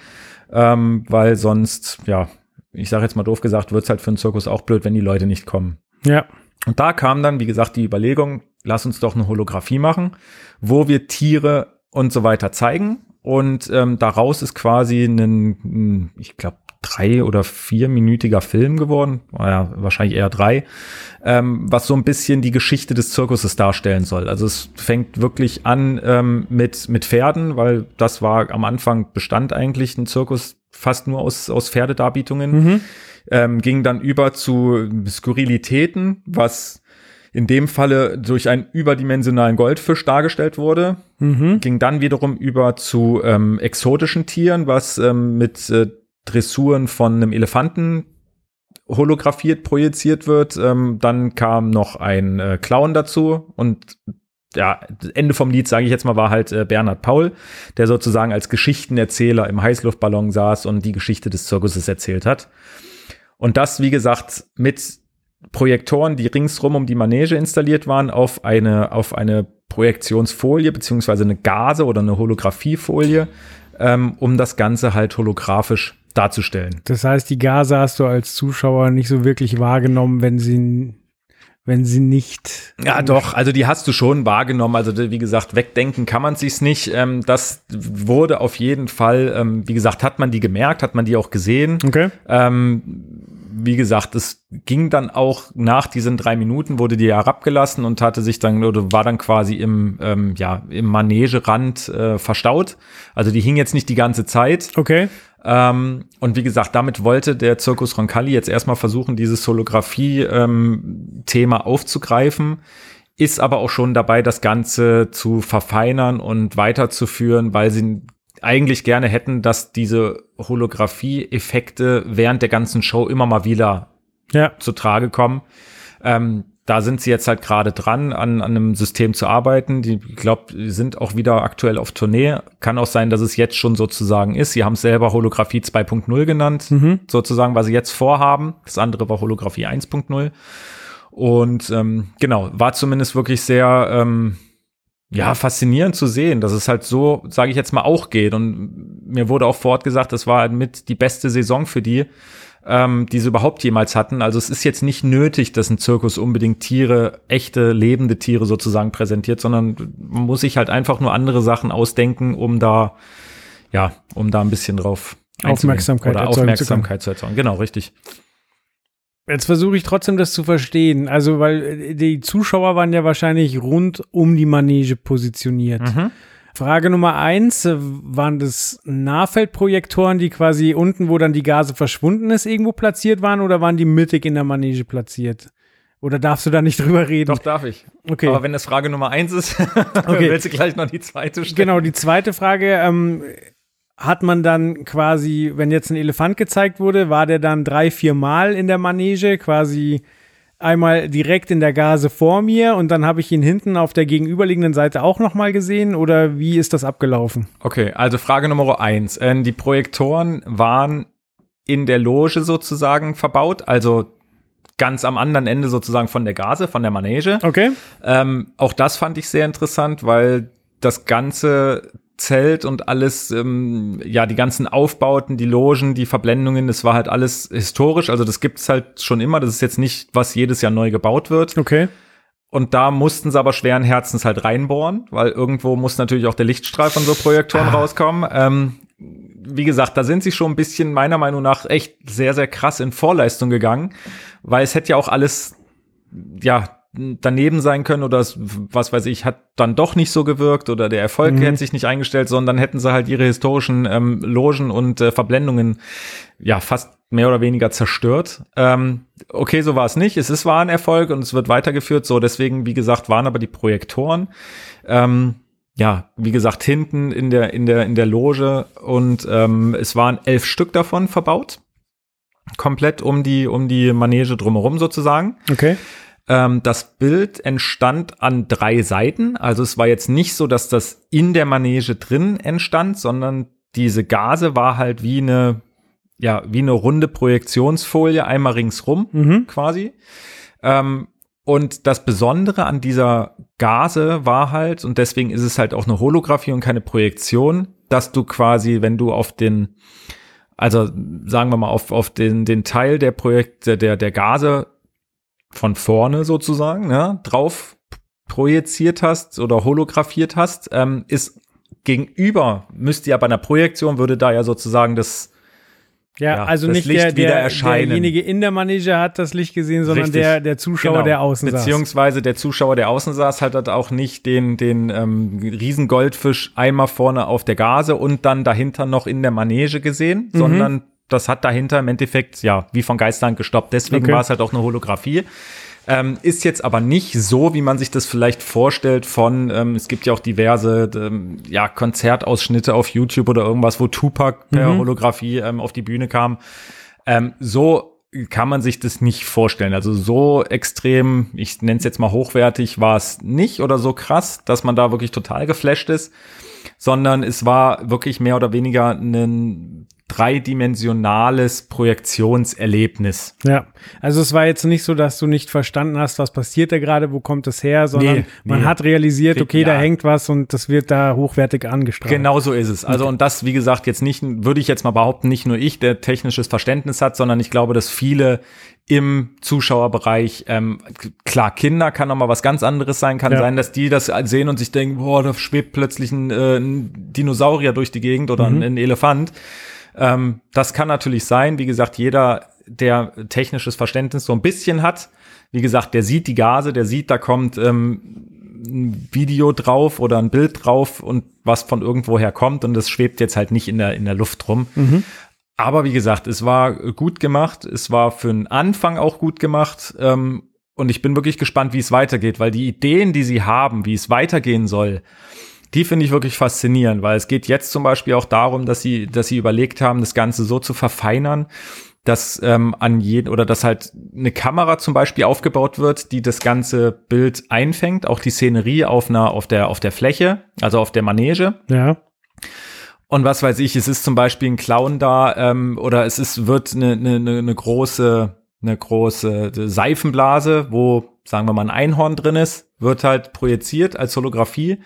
ähm, weil sonst, ja, ich sage jetzt mal doof gesagt, wird's halt für einen Zirkus auch blöd, wenn die Leute nicht kommen. Ja. Und da kam dann, wie gesagt, die Überlegung, lass uns doch eine Holographie machen, wo wir Tiere und so weiter zeigen. Und ähm, daraus ist quasi ein, ich glaube, drei- oder vierminütiger Film geworden, naja, wahrscheinlich eher drei, ähm, was so ein bisschen die Geschichte des Zirkuses darstellen soll. Also es fängt wirklich an ähm, mit, mit Pferden, weil das war am Anfang bestand eigentlich ein Zirkus fast nur aus, aus Pferdedarbietungen, mhm. ähm, ging dann über zu Skurrilitäten, was in dem Falle durch einen überdimensionalen Goldfisch dargestellt wurde, mhm. ging dann wiederum über zu ähm, exotischen Tieren, was ähm, mit äh, Dressuren von einem Elefanten holographiert projiziert wird. Ähm, dann kam noch ein äh, Clown dazu und ja, Ende vom Lied, sage ich jetzt mal, war halt äh, Bernhard Paul, der sozusagen als Geschichtenerzähler im Heißluftballon saß und die Geschichte des Zirkuses erzählt hat. Und das, wie gesagt, mit Projektoren, die ringsrum um die Manege installiert waren, auf eine, auf eine Projektionsfolie beziehungsweise eine Gase oder eine Holographiefolie, ähm, um das Ganze halt holographisch darzustellen. Das heißt, die Gase hast du als Zuschauer nicht so wirklich wahrgenommen, wenn sie wenn sie nicht. Ja, doch, also die hast du schon wahrgenommen. Also wie gesagt, wegdenken kann man sich's nicht. Ähm, das wurde auf jeden Fall, ähm, wie gesagt, hat man die gemerkt, hat man die auch gesehen. Okay. Ähm, wie gesagt, es ging dann auch nach diesen drei Minuten, wurde die herabgelassen und hatte sich dann oder war dann quasi im, ja, im Manegerand äh, verstaut. Also die hing jetzt nicht die ganze Zeit. Okay. Ähm, und wie gesagt, damit wollte der Zirkus Roncalli jetzt erstmal versuchen, dieses Holographie-Thema ähm, aufzugreifen, ist aber auch schon dabei, das Ganze zu verfeinern und weiterzuführen, weil sie eigentlich gerne hätten, dass diese Holographie-Effekte während der ganzen Show immer mal wieder ja. zu Trage kommen. Ähm, da sind sie jetzt halt gerade dran, an, an einem System zu arbeiten. Die, ich glaube, sind auch wieder aktuell auf Tournee. Kann auch sein, dass es jetzt schon sozusagen ist. Sie haben es selber Holographie 2.0 genannt, mhm. sozusagen, was sie jetzt vorhaben. Das andere war Holographie 1.0. Und ähm, genau, war zumindest wirklich sehr ähm, ja, faszinierend zu sehen, dass es halt so, sage ich jetzt mal, auch geht. Und mir wurde auch vor Ort gesagt, das war halt mit die beste Saison für die, ähm, die sie überhaupt jemals hatten. Also es ist jetzt nicht nötig, dass ein Zirkus unbedingt Tiere, echte, lebende Tiere sozusagen präsentiert, sondern man muss sich halt einfach nur andere Sachen ausdenken, um da, ja, um da ein bisschen drauf Aufmerksamkeit, oder Aufmerksamkeit zu erzeugen. Genau, richtig. Jetzt versuche ich trotzdem das zu verstehen. Also, weil äh, die Zuschauer waren ja wahrscheinlich rund um die Manege positioniert. Mhm. Frage Nummer eins, äh, waren das Nahfeldprojektoren, die quasi unten, wo dann die Gase verschwunden ist, irgendwo platziert waren oder waren die mittig in der Manege platziert? Oder darfst du da nicht (laughs) drüber reden? Doch, darf ich. Okay. Aber wenn das Frage Nummer eins ist, (laughs) okay. willst du gleich noch die zweite stellen. Genau, die zweite Frage, ähm, hat man dann quasi, wenn jetzt ein Elefant gezeigt wurde, war der dann drei, vier Mal in der Manege, quasi einmal direkt in der Gase vor mir und dann habe ich ihn hinten auf der gegenüberliegenden Seite auch nochmal gesehen oder wie ist das abgelaufen? Okay, also Frage Nummer eins. Ähm, die Projektoren waren in der Loge sozusagen verbaut, also ganz am anderen Ende sozusagen von der Gase, von der Manege. Okay. Ähm, auch das fand ich sehr interessant, weil das Ganze Zelt und alles, ähm, ja, die ganzen Aufbauten, die Logen, die Verblendungen, das war halt alles historisch. Also das gibt's halt schon immer. Das ist jetzt nicht, was jedes Jahr neu gebaut wird. Okay. Und da mussten sie aber schweren Herzens halt reinbohren, weil irgendwo muss natürlich auch der Lichtstrahl von so Projektoren ah. rauskommen. Ähm, wie gesagt, da sind sie schon ein bisschen meiner Meinung nach echt sehr, sehr krass in Vorleistung gegangen, weil es hätte ja auch alles, ja, daneben sein können oder es, was weiß ich, hat dann doch nicht so gewirkt oder der Erfolg mhm. hätte sich nicht eingestellt, sondern hätten sie halt ihre historischen ähm, Logen und äh, Verblendungen ja fast mehr oder weniger zerstört. Ähm, okay, so war es nicht. Es ist war ein Erfolg und es wird weitergeführt. So, deswegen, wie gesagt, waren aber die Projektoren. Ähm, ja, wie gesagt, hinten in der, in der, in der Loge und ähm, es waren elf Stück davon verbaut. Komplett um die, um die Manege drumherum sozusagen. Okay. Ähm, das Bild entstand an drei Seiten. Also es war jetzt nicht so, dass das in der Manege drin entstand, sondern diese Gase war halt wie eine, ja, wie eine runde Projektionsfolie einmal ringsrum mhm. quasi. Ähm, und das Besondere an dieser Gase war halt, und deswegen ist es halt auch eine Holographie und keine Projektion, dass du quasi, wenn du auf den, also sagen wir mal, auf, auf den, den Teil der Projekte, der, der Gase von vorne sozusagen ne, drauf projiziert hast oder holographiert hast, ähm, ist gegenüber, müsste ja bei einer Projektion, würde da ja sozusagen das ja, ja, also nicht Licht der, der, derjenige in der Manege hat das Licht gesehen, sondern der, der Zuschauer, genau. der außen saß. Beziehungsweise der Zuschauer, der außen saß, hat halt auch nicht den, den ähm, riesen Goldfisch einmal vorne auf der Gase und dann dahinter noch in der Manege gesehen, mhm. sondern das hat dahinter im Endeffekt, ja, wie von Geistern gestoppt. Deswegen okay. war es halt auch eine Holographie. Ähm, ist jetzt aber nicht so, wie man sich das vielleicht vorstellt von, ähm, es gibt ja auch diverse ähm, ja, Konzertausschnitte auf YouTube oder irgendwas, wo Tupac per mhm. Holographie ähm, auf die Bühne kam. Ähm, so kann man sich das nicht vorstellen. Also so extrem, ich nenne es jetzt mal hochwertig, war es nicht oder so krass, dass man da wirklich total geflasht ist, sondern es war wirklich mehr oder weniger ein dreidimensionales Projektionserlebnis. Ja, also es war jetzt nicht so, dass du nicht verstanden hast, was passiert da gerade, wo kommt es her, sondern nee, man nee. hat realisiert, okay, ja. da hängt was und das wird da hochwertig angestrahlt. Genau so ist es. Also und das, wie gesagt, jetzt nicht, würde ich jetzt mal behaupten, nicht nur ich, der technisches Verständnis hat, sondern ich glaube, dass viele im Zuschauerbereich, ähm, klar, Kinder kann noch mal was ganz anderes sein, kann ja. sein, dass die das sehen und sich denken, boah, da schwebt plötzlich ein, äh, ein Dinosaurier durch die Gegend oder mhm. ein, ein Elefant. Ähm, das kann natürlich sein. Wie gesagt, jeder der technisches Verständnis so ein bisschen hat. Wie gesagt, der sieht die Gase, der sieht, da kommt ähm, ein Video drauf oder ein Bild drauf und was von irgendwoher kommt und das schwebt jetzt halt nicht in der, in der Luft rum. Mhm. Aber wie gesagt, es war gut gemacht, es war für den Anfang auch gut gemacht ähm, und ich bin wirklich gespannt, wie es weitergeht, weil die Ideen, die sie haben, wie es weitergehen soll, die finde ich wirklich faszinierend, weil es geht jetzt zum Beispiel auch darum, dass sie, dass sie überlegt haben, das Ganze so zu verfeinern, dass ähm, an jeden oder dass halt eine Kamera zum Beispiel aufgebaut wird, die das ganze Bild einfängt, auch die Szenerie auf einer auf der auf der Fläche, also auf der Manege. Ja. Und was weiß ich, es ist zum Beispiel ein Clown da ähm, oder es ist wird eine, eine, eine große eine große Seifenblase, wo sagen wir mal ein Einhorn drin ist, wird halt projiziert als Holographie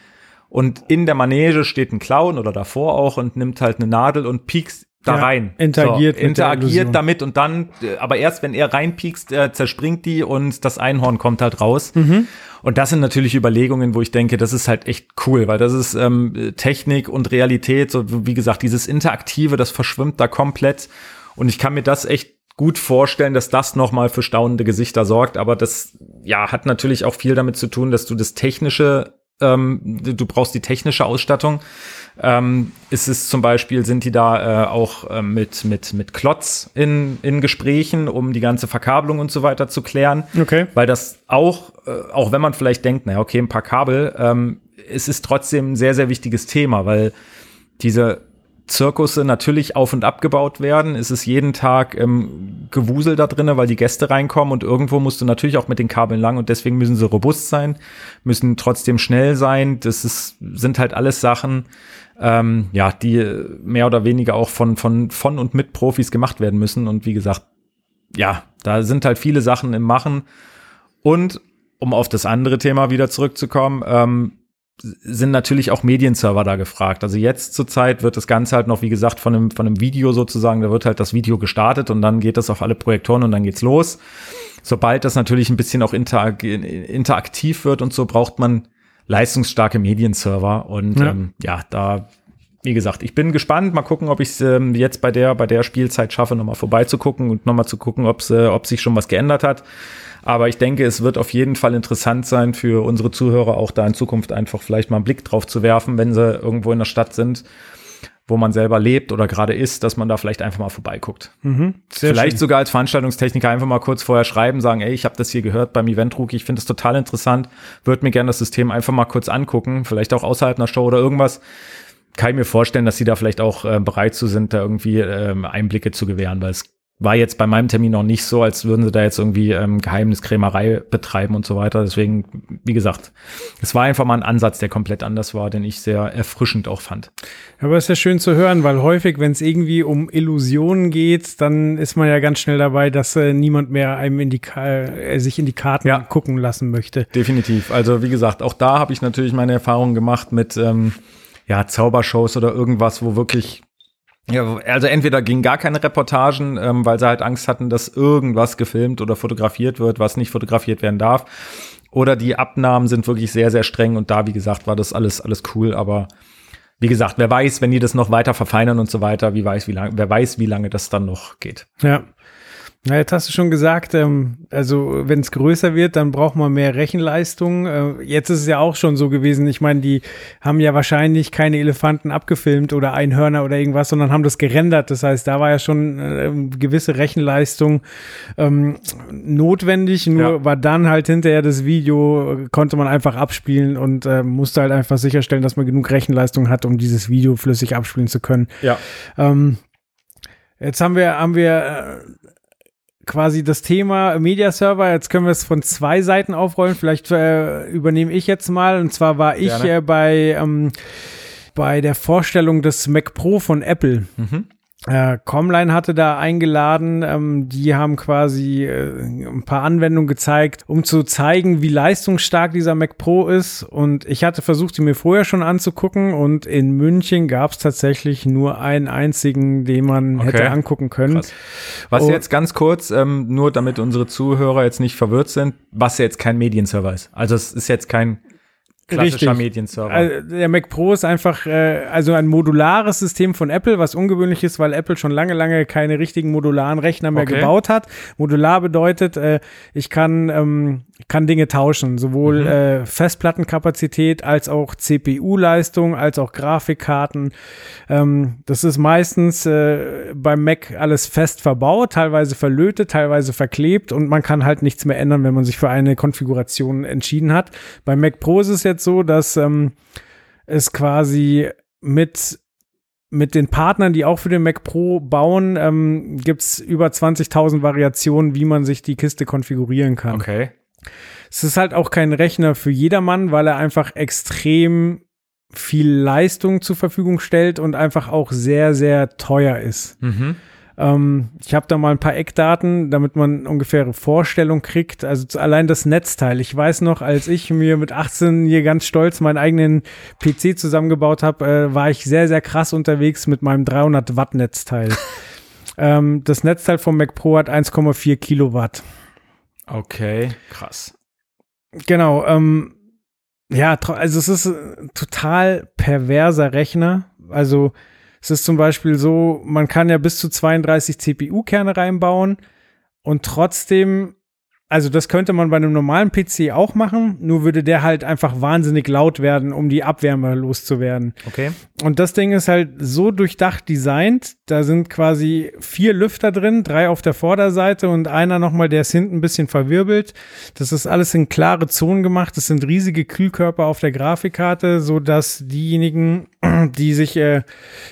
und in der Manege steht ein Clown oder davor auch und nimmt halt eine Nadel und piekst da ja, rein. Interagiert, so, interagiert damit und dann, äh, aber erst wenn er reinpiekst, äh, zerspringt die und das Einhorn kommt halt raus. Mhm. Und das sind natürlich Überlegungen, wo ich denke, das ist halt echt cool, weil das ist ähm, Technik und Realität, so wie gesagt, dieses Interaktive, das verschwimmt da komplett. Und ich kann mir das echt gut vorstellen, dass das nochmal für staunende Gesichter sorgt. Aber das, ja, hat natürlich auch viel damit zu tun, dass du das Technische ähm, du brauchst die technische Ausstattung. Ähm, ist es zum Beispiel, sind die da äh, auch äh, mit, mit, mit Klotz in, in Gesprächen, um die ganze Verkabelung und so weiter zu klären. Okay. Weil das auch, äh, auch wenn man vielleicht denkt, naja, okay, ein paar Kabel, ähm, es ist trotzdem ein sehr, sehr wichtiges Thema, weil diese Zirkusse natürlich auf und abgebaut werden. Es ist jeden Tag ähm, Gewusel da drinne, weil die Gäste reinkommen und irgendwo musst du natürlich auch mit den Kabeln lang und deswegen müssen sie robust sein, müssen trotzdem schnell sein. Das ist, sind halt alles Sachen, ähm, ja, die mehr oder weniger auch von, von, von und mit Profis gemacht werden müssen. Und wie gesagt, ja, da sind halt viele Sachen im Machen. Und um auf das andere Thema wieder zurückzukommen, ähm, sind natürlich auch Medienserver da gefragt. Also jetzt zurzeit wird das Ganze halt noch, wie gesagt, von einem, von einem Video sozusagen, da wird halt das Video gestartet und dann geht das auf alle Projektoren und dann geht's los. Sobald das natürlich ein bisschen auch interak interaktiv wird und so, braucht man leistungsstarke Medienserver. Und ja, ähm, ja da, wie gesagt, ich bin gespannt. Mal gucken, ob ich es ähm, jetzt bei der, bei der Spielzeit schaffe, nochmal vorbeizugucken und nochmal zu gucken, ob's, äh, ob sich schon was geändert hat. Aber ich denke, es wird auf jeden Fall interessant sein für unsere Zuhörer, auch da in Zukunft einfach vielleicht mal einen Blick drauf zu werfen, wenn sie irgendwo in der Stadt sind, wo man selber lebt oder gerade ist, dass man da vielleicht einfach mal vorbeiguckt. Mhm, vielleicht schön. sogar als Veranstaltungstechniker einfach mal kurz vorher schreiben, sagen, ey, ich habe das hier gehört beim Event Rookie, ich finde das total interessant, würde mir gerne das System einfach mal kurz angucken, vielleicht auch außerhalb einer Show oder irgendwas. Kann ich mir vorstellen, dass sie da vielleicht auch äh, bereit zu sind, da irgendwie ähm, Einblicke zu gewähren, weil es war jetzt bei meinem Termin noch nicht so, als würden sie da jetzt irgendwie ähm, Geheimniskrämerei betreiben und so weiter. Deswegen, wie gesagt, es war einfach mal ein Ansatz, der komplett anders war, den ich sehr erfrischend auch fand. Aber es ist ja schön zu hören, weil häufig, wenn es irgendwie um Illusionen geht, dann ist man ja ganz schnell dabei, dass äh, niemand mehr einem in die äh, sich in die Karten ja. gucken lassen möchte. Definitiv. Also wie gesagt, auch da habe ich natürlich meine Erfahrungen gemacht mit ähm, ja, Zaubershows oder irgendwas, wo wirklich ja, also entweder ging gar keine Reportagen, ähm, weil sie halt Angst hatten, dass irgendwas gefilmt oder fotografiert wird, was nicht fotografiert werden darf. Oder die Abnahmen sind wirklich sehr, sehr streng und da, wie gesagt, war das alles, alles cool, aber wie gesagt, wer weiß, wenn die das noch weiter verfeinern und so weiter, wie weiß, wie lange, wer weiß, wie lange das dann noch geht. Ja. Na, jetzt hast du schon gesagt, ähm, also wenn es größer wird, dann braucht man mehr Rechenleistung. Äh, jetzt ist es ja auch schon so gewesen. Ich meine, die haben ja wahrscheinlich keine Elefanten abgefilmt oder Einhörner oder irgendwas, sondern haben das gerendert. Das heißt, da war ja schon äh, gewisse Rechenleistung ähm, notwendig. Nur ja. war dann halt hinterher das Video, konnte man einfach abspielen und äh, musste halt einfach sicherstellen, dass man genug Rechenleistung hat, um dieses Video flüssig abspielen zu können. Ja. Ähm, Jetzt haben wir, haben wir äh, quasi das Thema Media Server. Jetzt können wir es von zwei Seiten aufrollen. Vielleicht äh, übernehme ich jetzt mal. Und zwar war ich äh, bei, ähm, bei der Vorstellung des Mac Pro von Apple. Mhm. Äh, Comline hatte da eingeladen, ähm, die haben quasi äh, ein paar Anwendungen gezeigt, um zu zeigen, wie leistungsstark dieser Mac Pro ist. Und ich hatte versucht, sie mir vorher schon anzugucken und in München gab es tatsächlich nur einen einzigen, den man okay. hätte angucken können. Krass. Was oh. jetzt ganz kurz, ähm, nur damit unsere Zuhörer jetzt nicht verwirrt sind, was jetzt kein Medienserver ist. Also es ist jetzt kein klassischer Richtig. Medienserver. Also der Mac Pro ist einfach äh, also ein modulares System von Apple, was ungewöhnlich ist, weil Apple schon lange, lange keine richtigen modularen Rechner mehr Okay. gebaut hat. Modular bedeutet, äh, ich kann, ähm, kann Dinge tauschen, sowohl Mhm. äh, Festplattenkapazität als auch CPU-Leistung, als auch Grafikkarten. Ähm, das ist meistens äh, beim Mac alles fest verbaut, teilweise verlötet, teilweise verklebt und man kann halt nichts mehr ändern, wenn man sich für eine Konfiguration entschieden hat. Beim Mac Pro ist es jetzt so, dass ähm, es quasi mit mit den Partnern, die auch für den Mac Pro bauen, ähm, gibt es über 20.000 Variationen, wie man sich die Kiste konfigurieren kann. okay. Es ist halt auch kein Rechner für jedermann, weil er einfach extrem viel Leistung zur Verfügung stellt und einfach auch sehr, sehr teuer ist. Mhm. Ähm, ich habe da mal ein paar Eckdaten, damit man ungefähr Vorstellung kriegt. Also allein das Netzteil. Ich weiß noch, als ich mir mit 18 hier ganz stolz meinen eigenen PC zusammengebaut habe, äh, war ich sehr, sehr krass unterwegs mit meinem 300 Watt Netzteil. (laughs) ähm, das Netzteil vom Mac Pro hat 1,4 Kilowatt. Okay, krass. Genau, ähm, ja, also es ist ein total perverser Rechner. Also es ist zum Beispiel so, man kann ja bis zu 32 CPU-Kerne reinbauen und trotzdem, also das könnte man bei einem normalen PC auch machen, nur würde der halt einfach wahnsinnig laut werden, um die Abwärme loszuwerden. Okay. Und das Ding ist halt so durchdacht designt. Da sind quasi vier Lüfter drin, drei auf der Vorderseite und einer nochmal, der ist hinten ein bisschen verwirbelt. Das ist alles in klare Zonen gemacht. Das sind riesige Kühlkörper auf der Grafikkarte, so dass diejenigen, (clears throat) die sich äh,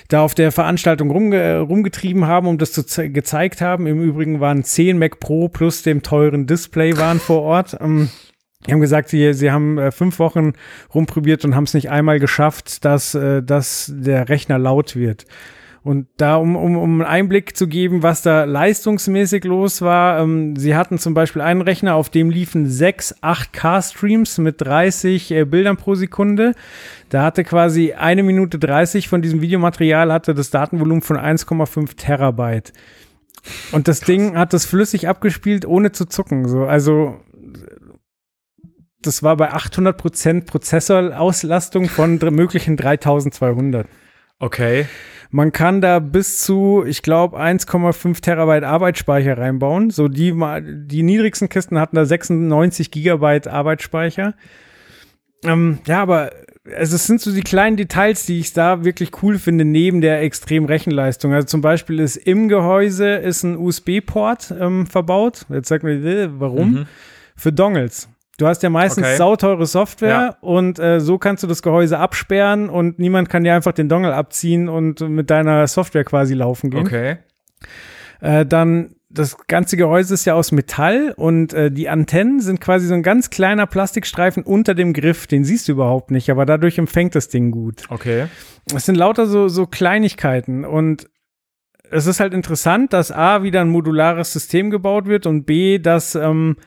da auf der Veranstaltung rumge rumgetrieben haben, um das zu ze gezeigt haben. Im Übrigen waren 10 Mac Pro plus dem teuren Display waren vor Ort. Ähm, die haben gesagt, sie, sie haben äh, fünf Wochen rumprobiert und haben es nicht einmal geschafft, dass, äh, dass der Rechner laut wird. Und da, um, um, um einen Einblick zu geben, was da leistungsmäßig los war, ähm, sie hatten zum Beispiel einen Rechner, auf dem liefen sechs 8K-Streams mit 30 äh, Bildern pro Sekunde. Da hatte quasi eine Minute 30 von diesem Videomaterial hatte das Datenvolumen von 1,5 Terabyte. Und das Ding hat das flüssig abgespielt, ohne zu zucken. So, also das war bei 800% Prozessorauslastung von möglichen 3200. Okay. Man kann da bis zu, ich glaube, 1,5 Terabyte Arbeitsspeicher reinbauen. So die, die niedrigsten Kisten hatten da 96 Gigabyte Arbeitsspeicher. Ähm, ja, aber also es sind so die kleinen Details, die ich da wirklich cool finde, neben der extremen Rechenleistung. Also zum Beispiel ist im Gehäuse ist ein USB-Port ähm, verbaut. Jetzt sagt man, äh, warum? Mhm. Für Dongles. Du hast ja meistens Okay. sauteure Software Ja. und äh, so kannst du das Gehäuse absperren und niemand kann dir einfach den Dongle abziehen und mit deiner Software quasi laufen gehen. Okay. Äh, dann das ganze Gehäuse ist ja aus Metall und äh, die Antennen sind quasi so ein ganz kleiner Plastikstreifen unter dem Griff. Den siehst du überhaupt nicht, aber dadurch empfängt das Ding gut. Okay. Es sind lauter so, so Kleinigkeiten und es ist halt interessant, dass A, wieder ein modulares System gebaut wird und B, dass ähm,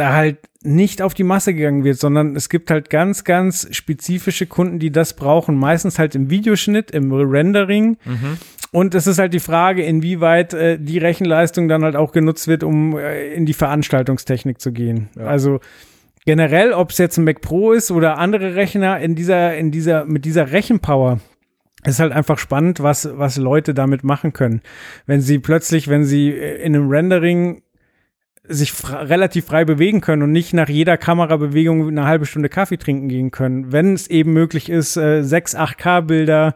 da halt nicht auf die Masse gegangen wird, sondern es gibt halt ganz, ganz spezifische Kunden, die das brauchen. Meistens halt im Videoschnitt, im Rendering. Mhm. Und es ist halt die Frage, inwieweit äh, die Rechenleistung dann halt auch genutzt wird, um äh, in die Veranstaltungstechnik zu gehen. Ja. Also generell, ob es jetzt ein Mac Pro ist oder andere Rechner in dieser, in dieser, mit dieser Rechenpower, ist halt einfach spannend, was, was Leute damit machen können. Wenn sie plötzlich, wenn sie äh, in einem Rendering sich relativ frei bewegen können und nicht nach jeder Kamerabewegung eine halbe Stunde Kaffee trinken gehen können. Wenn es eben möglich ist, äh, 6, 8K-Bilder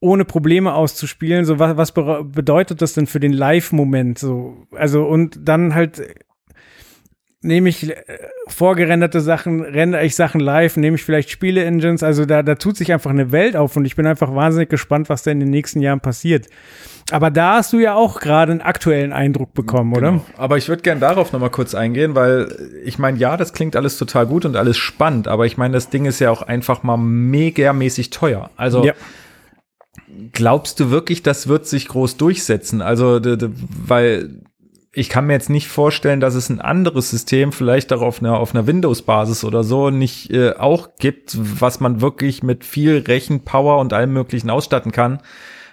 ohne Probleme auszuspielen, so was, was bere- bedeutet das denn für den Live-Moment? So, also und dann halt äh, nehme ich äh, vorgerenderte Sachen, rendere ich Sachen live, nehme ich vielleicht Spiele-Engines, also da, da tut sich einfach eine Welt auf und ich bin einfach wahnsinnig gespannt, was da in den nächsten Jahren passiert. Aber da hast du ja auch gerade einen aktuellen Eindruck bekommen, oder? Genau. Aber ich würde gern darauf noch mal kurz eingehen, weil ich meine, ja, das klingt alles total gut und alles spannend, aber ich meine, das Ding ist ja auch einfach mal megamäßig teuer. Also Ja. glaubst du wirklich, das wird sich groß durchsetzen? Also, weil ich kann mir jetzt nicht vorstellen, dass es ein anderes System, vielleicht auch auf einer, auf einer Windows-Basis oder so, nicht äh, auch gibt, was man wirklich mit viel Rechenpower und allem Möglichen ausstatten kann,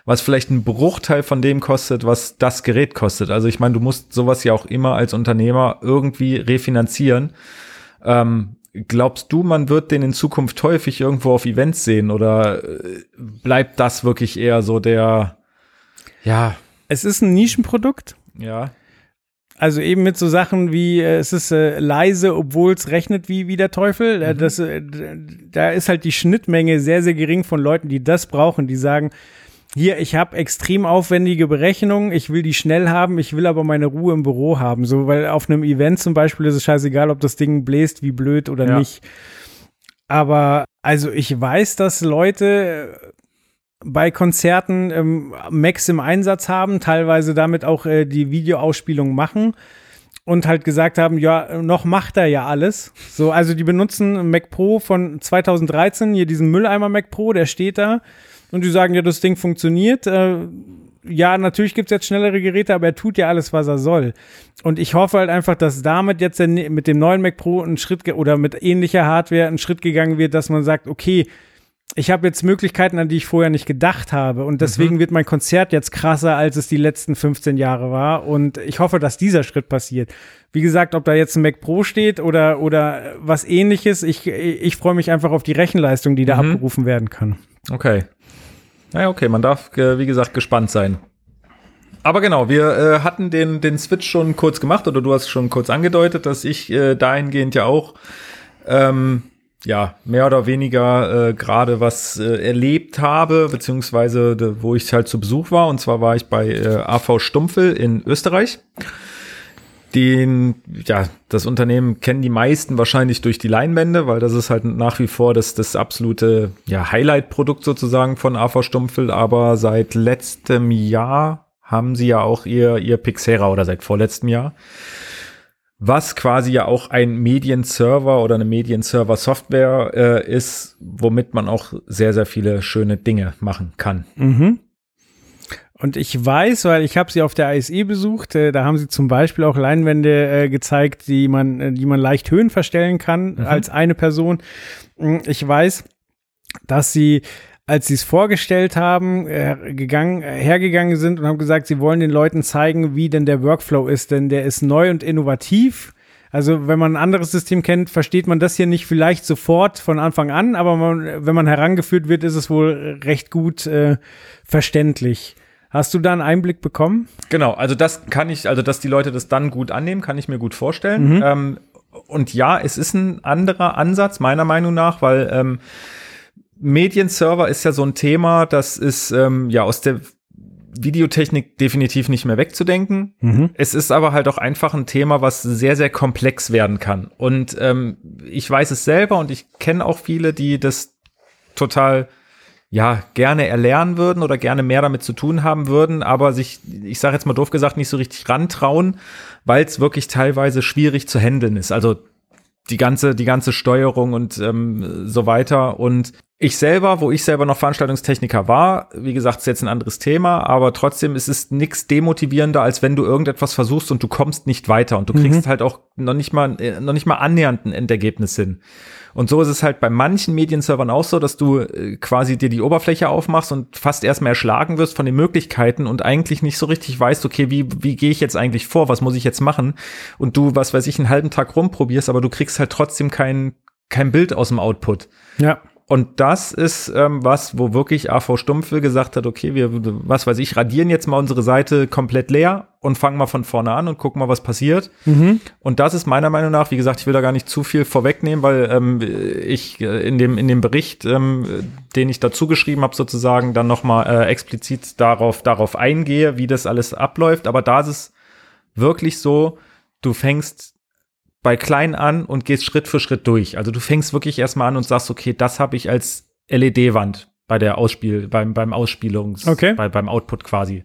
was vielleicht ein Bruchteil von dem kostet, was das Gerät kostet. Also ich meine, du musst sowas ja auch immer als Unternehmer irgendwie refinanzieren. Ähm, glaubst du, man wird den in Zukunft häufig irgendwo auf Events sehen oder äh, bleibt das wirklich eher so der, ja. Es ist ein Nischenprodukt. Ja. Also eben mit so Sachen wie, äh, es ist äh, leise, obwohl es rechnet wie, wie der Teufel. Äh, Das, äh, da ist halt die Schnittmenge sehr, sehr gering von Leuten, die das brauchen, die sagen, hier, ich habe extrem aufwendige Berechnungen, ich will die schnell haben, ich will aber meine Ruhe im Büro haben. So, weil auf einem Event zum Beispiel ist es scheißegal, ob das Ding bläst wie blöd oder Ja. nicht. Aber also ich weiß, dass Leute äh, bei Konzerten ähm, Macs im Einsatz haben, teilweise damit auch äh, die Videoausspielung machen und halt gesagt haben, ja, noch macht er ja alles. So, also die benutzen Mac Pro von 2013, hier diesen Mülleimer Mac Pro, der steht da und die sagen, ja, das Ding funktioniert. Äh, ja, natürlich gibt's jetzt schnellere Geräte, aber er tut ja alles, was er soll. Und ich hoffe halt einfach, dass damit jetzt der, mit dem neuen Mac Pro ein Schritt oder mit ähnlicher Hardware ein Schritt gegangen wird, dass man sagt, okay, ich habe jetzt Möglichkeiten, an die ich vorher nicht gedacht habe. Und deswegen wird mein Konzert jetzt krasser, als es die letzten 15 Jahre war. Und ich hoffe, dass dieser Schritt passiert. Wie gesagt, ob da jetzt ein Mac Pro steht oder, oder was ähnliches, ich, ich freue mich einfach auf die Rechenleistung, die da Mhm. abgerufen werden kann. Okay. Naja, okay, man darf, äh, wie gesagt, gespannt sein. Aber genau, wir äh, hatten den, den Switch schon kurz gemacht oder du hast schon kurz angedeutet, dass ich äh, dahingehend ja auch ähm, ja mehr oder weniger äh, gerade was äh, erlebt habe, beziehungsweise de, wo ich halt zu Besuch war. Und zwar war ich bei äh, AV Stumpfel in Österreich. Den, ja, das Unternehmen kennen die meisten wahrscheinlich durch die Leinwände, weil das ist halt nach wie vor das, das absolute ja, Highlight-Produkt sozusagen von AV Stumpfel. Aber seit letztem Jahr haben sie ja auch ihr, ihr Pixera oder seit vorletztem Jahr, was quasi ja auch ein Medienserver oder eine Medienserver-Software äh, ist, womit man auch sehr, sehr viele schöne Dinge machen kann. Mhm. Und ich weiß, weil ich habe sie auf der ISE besucht, äh, da haben sie zum Beispiel auch Leinwände äh, gezeigt, die man, äh, die man leicht Höhen verstellen kann Mhm. als eine Person. Mm, Ich weiß, dass sie, als sie es vorgestellt haben, äh, gegangen, äh, hergegangen sind und haben gesagt, sie wollen den Leuten zeigen, wie denn der Workflow ist, denn der ist neu und innovativ. Also wenn man ein anderes System kennt, versteht man das hier nicht vielleicht sofort von Anfang an, aber man, wenn man herangeführt wird, ist es wohl recht gut äh, verständlich. Hast du da einen Einblick bekommen? Genau, also das kann ich, also dass die Leute das dann gut annehmen, kann ich mir gut vorstellen. Ähm, und ja, es ist ein anderer Ansatz, meiner Meinung nach, weil ähm, Medienserver ist ja so ein Thema, das ist ähm, ja aus der Videotechnik definitiv nicht mehr wegzudenken. Es ist aber halt auch einfach ein Thema, was sehr, sehr komplex werden kann. Und ähm, ich weiß es selber und ich kenne auch viele, die das total ja gerne erlernen würden oder gerne mehr damit zu tun haben würden, aber sich, ich sage jetzt mal doof gesagt, nicht so richtig rantrauen, weil es wirklich teilweise schwierig zu handeln ist. Also die ganze, die ganze Steuerung und ähm, so weiter. Und ich selber, wo ich selber noch Veranstaltungstechniker war, wie gesagt, ist jetzt ein anderes Thema, aber trotzdem ist es nichts demotivierender, als wenn du irgendetwas versuchst und du kommst nicht weiter und du kriegst halt auch noch nicht mal, äh, noch nicht mal annähernd ein Endergebnis hin. Und so ist es halt bei manchen Medienservern auch so, dass du äh, quasi dir die Oberfläche aufmachst und fast erstmal erschlagen wirst von den Möglichkeiten und eigentlich nicht so richtig weißt, okay, wie, wie gehe ich jetzt eigentlich vor, was muss ich jetzt machen? Und du, was weiß ich, einen halben Tag rumprobierst, aber du kriegst halt trotzdem kein, kein Bild aus dem Output. Ja. Und das ist ähm, was, wo wirklich AV Stumpfe gesagt hat, okay, wir, was weiß ich, radieren jetzt mal unsere Seite komplett leer und fangen mal von vorne an und gucken mal, was passiert. Und das ist meiner Meinung nach, wie gesagt, ich will da gar nicht zu viel vorwegnehmen, weil ähm, ich äh, in dem in dem Bericht, ähm, den ich dazu geschrieben habe, sozusagen dann noch mal äh, explizit darauf darauf eingehe, wie das alles abläuft. Aber da ist es wirklich so, du fängst bei klein an und gehst Schritt für Schritt durch. Also du fängst wirklich erstmal an und sagst, okay, das habe ich als LED-Wand bei der Ausspiel, beim, beim Ausspielungs, Okay. bei, beim Output quasi.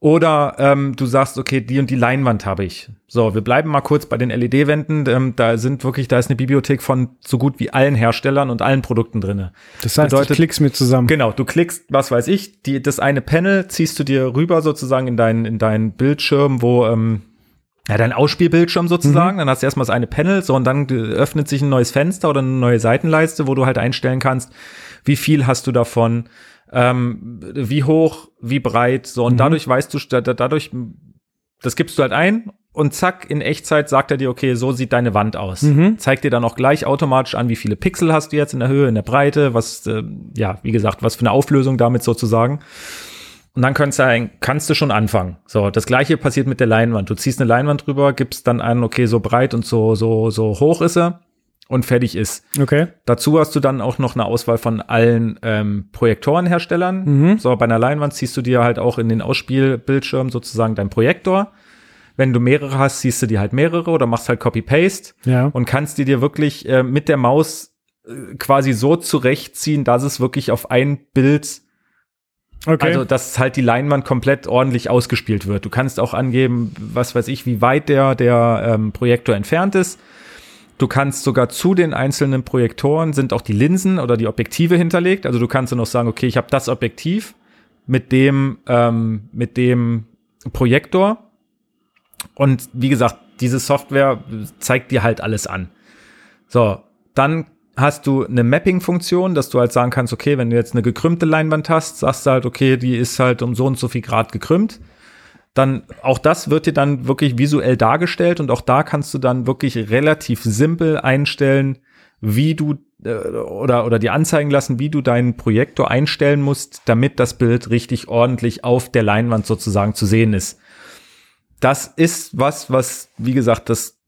Oder ähm, du sagst, okay, die und die Leinwand habe ich. So, wir bleiben mal kurz bei den LED-Wänden. Ähm, da sind wirklich, da ist eine Bibliothek von so gut wie allen Herstellern und allen Produkten drinne. Das heißt, Bedeutet- ich klick's mir zusammen. Genau, du klickst, was weiß ich, die, das eine Panel ziehst du dir rüber sozusagen in deinen, in deinen Bildschirm, wo, ähm, ja, dein Ausspielbildschirm sozusagen, dann hast du erstmal das eine Panel, so und dann äh, öffnet sich ein neues Fenster oder eine neue Seitenleiste, wo du halt einstellen kannst, wie viel hast du davon, ähm, wie hoch, wie breit, so und dadurch weißt du, da, da- dadurch, das gibst du halt ein und zack, in Echtzeit sagt er dir, okay, so sieht deine Wand aus. Mhm. Zeigt dir dann auch gleich automatisch an, wie viele Pixel hast du jetzt in der Höhe, in der Breite, was, äh, ja, wie gesagt, was für eine Auflösung damit sozusagen. Und dann kannst du, kannst du schon anfangen. So, das gleiche passiert mit der Leinwand. Du ziehst eine Leinwand drüber, gibst dann an, okay, so breit und so, so, so hoch ist er und fertig ist. Okay. Dazu hast du dann auch noch eine Auswahl von allen ähm, Projektorenherstellern. Mhm. So, bei einer Leinwand ziehst du dir halt auch in den Ausspielbildschirm sozusagen deinen Projektor. Wenn du mehrere hast, siehst du dir halt mehrere oder machst halt Copy-Paste Ja. und kannst die dir wirklich äh, mit der Maus äh, quasi so zurechtziehen, dass es wirklich auf ein Bild Okay. also, dass halt die Leinwand komplett ordentlich ausgespielt wird. Du kannst auch angeben, was weiß ich, wie weit der, der ähm, Projektor entfernt ist. Du kannst sogar zu den einzelnen Projektoren sind auch die Linsen oder die Objektive hinterlegt. Also du kannst dann auch sagen, okay, ich habe das Objektiv mit dem, ähm, mit dem Projektor. Und wie gesagt, diese Software zeigt dir halt alles an. So, dann hast du eine Mapping-Funktion, dass du halt sagen kannst, okay, wenn du jetzt eine gekrümmte Leinwand hast, sagst du halt, okay, die ist halt um so und so viel Grad gekrümmt. Dann auch das wird dir dann wirklich visuell dargestellt und auch da kannst du dann wirklich relativ simpel einstellen, wie du äh, oder oder dir anzeigen lassen, wie du deinen Projektor einstellen musst, damit das Bild richtig ordentlich auf der Leinwand sozusagen zu sehen ist. Das ist was, was wie gesagt, das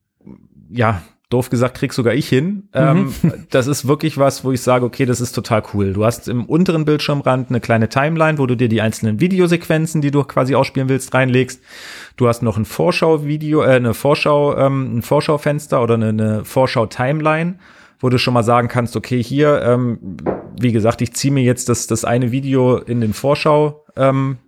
ja doof gesagt, krieg sogar ich hin. Ähm, (laughs) das ist wirklich was, wo ich sage, okay, das ist total cool. Du hast im unteren Bildschirmrand eine kleine Timeline, wo du dir die einzelnen Videosequenzen, die du quasi ausspielen willst, reinlegst. Du hast noch ein Vorschau-Video, äh, eine Vorschau, ähm, ein Vorschaufenster oder eine, eine Vorschau-Timeline, wo du schon mal sagen kannst, okay, hier, ähm, wie gesagt, ich ziehe mir jetzt das, das eine Video in den Vorschau, ähm,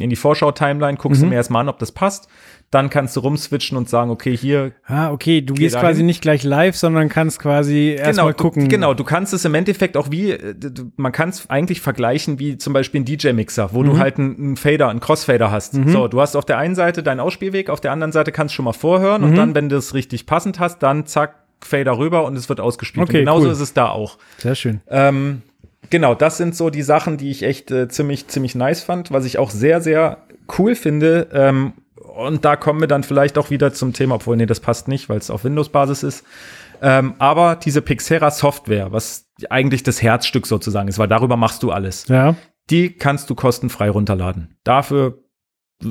in die Vorschau-Timeline, guckst du Mhm. mir erstmal an, ob das passt. Dann kannst du rumswitchen und sagen, okay, hier ah, okay. Du Geh gehst quasi nicht gleich live, sondern kannst quasi erstmal du, gucken. Genau, du kannst es im Endeffekt auch wie, äh, du, man kann es eigentlich vergleichen wie zum Beispiel ein DJ-Mixer, wo Mhm. du halt einen, Fader, einen Crossfader hast. So, du hast auf der einen Seite deinen Ausspielweg, auf der anderen Seite kannst du schon mal vorhören Mhm. und dann, wenn du es richtig passend hast, dann zack, Fader rüber und es wird ausgespielt. Okay, und genauso cool. ist es da auch. Sehr schön. Ähm, genau, das sind so die Sachen, die ich echt äh, ziemlich, ziemlich nice fand, was ich auch sehr, sehr cool finde. Ähm, und da kommen wir dann vielleicht auch wieder zum Thema, obwohl, nee, das passt nicht, weil es auf Windows-Basis ist. Ähm, aber diese Pixera-Software, was eigentlich das Herzstück sozusagen ist, weil darüber machst du alles, Ja. die kannst du kostenfrei runterladen. Dafür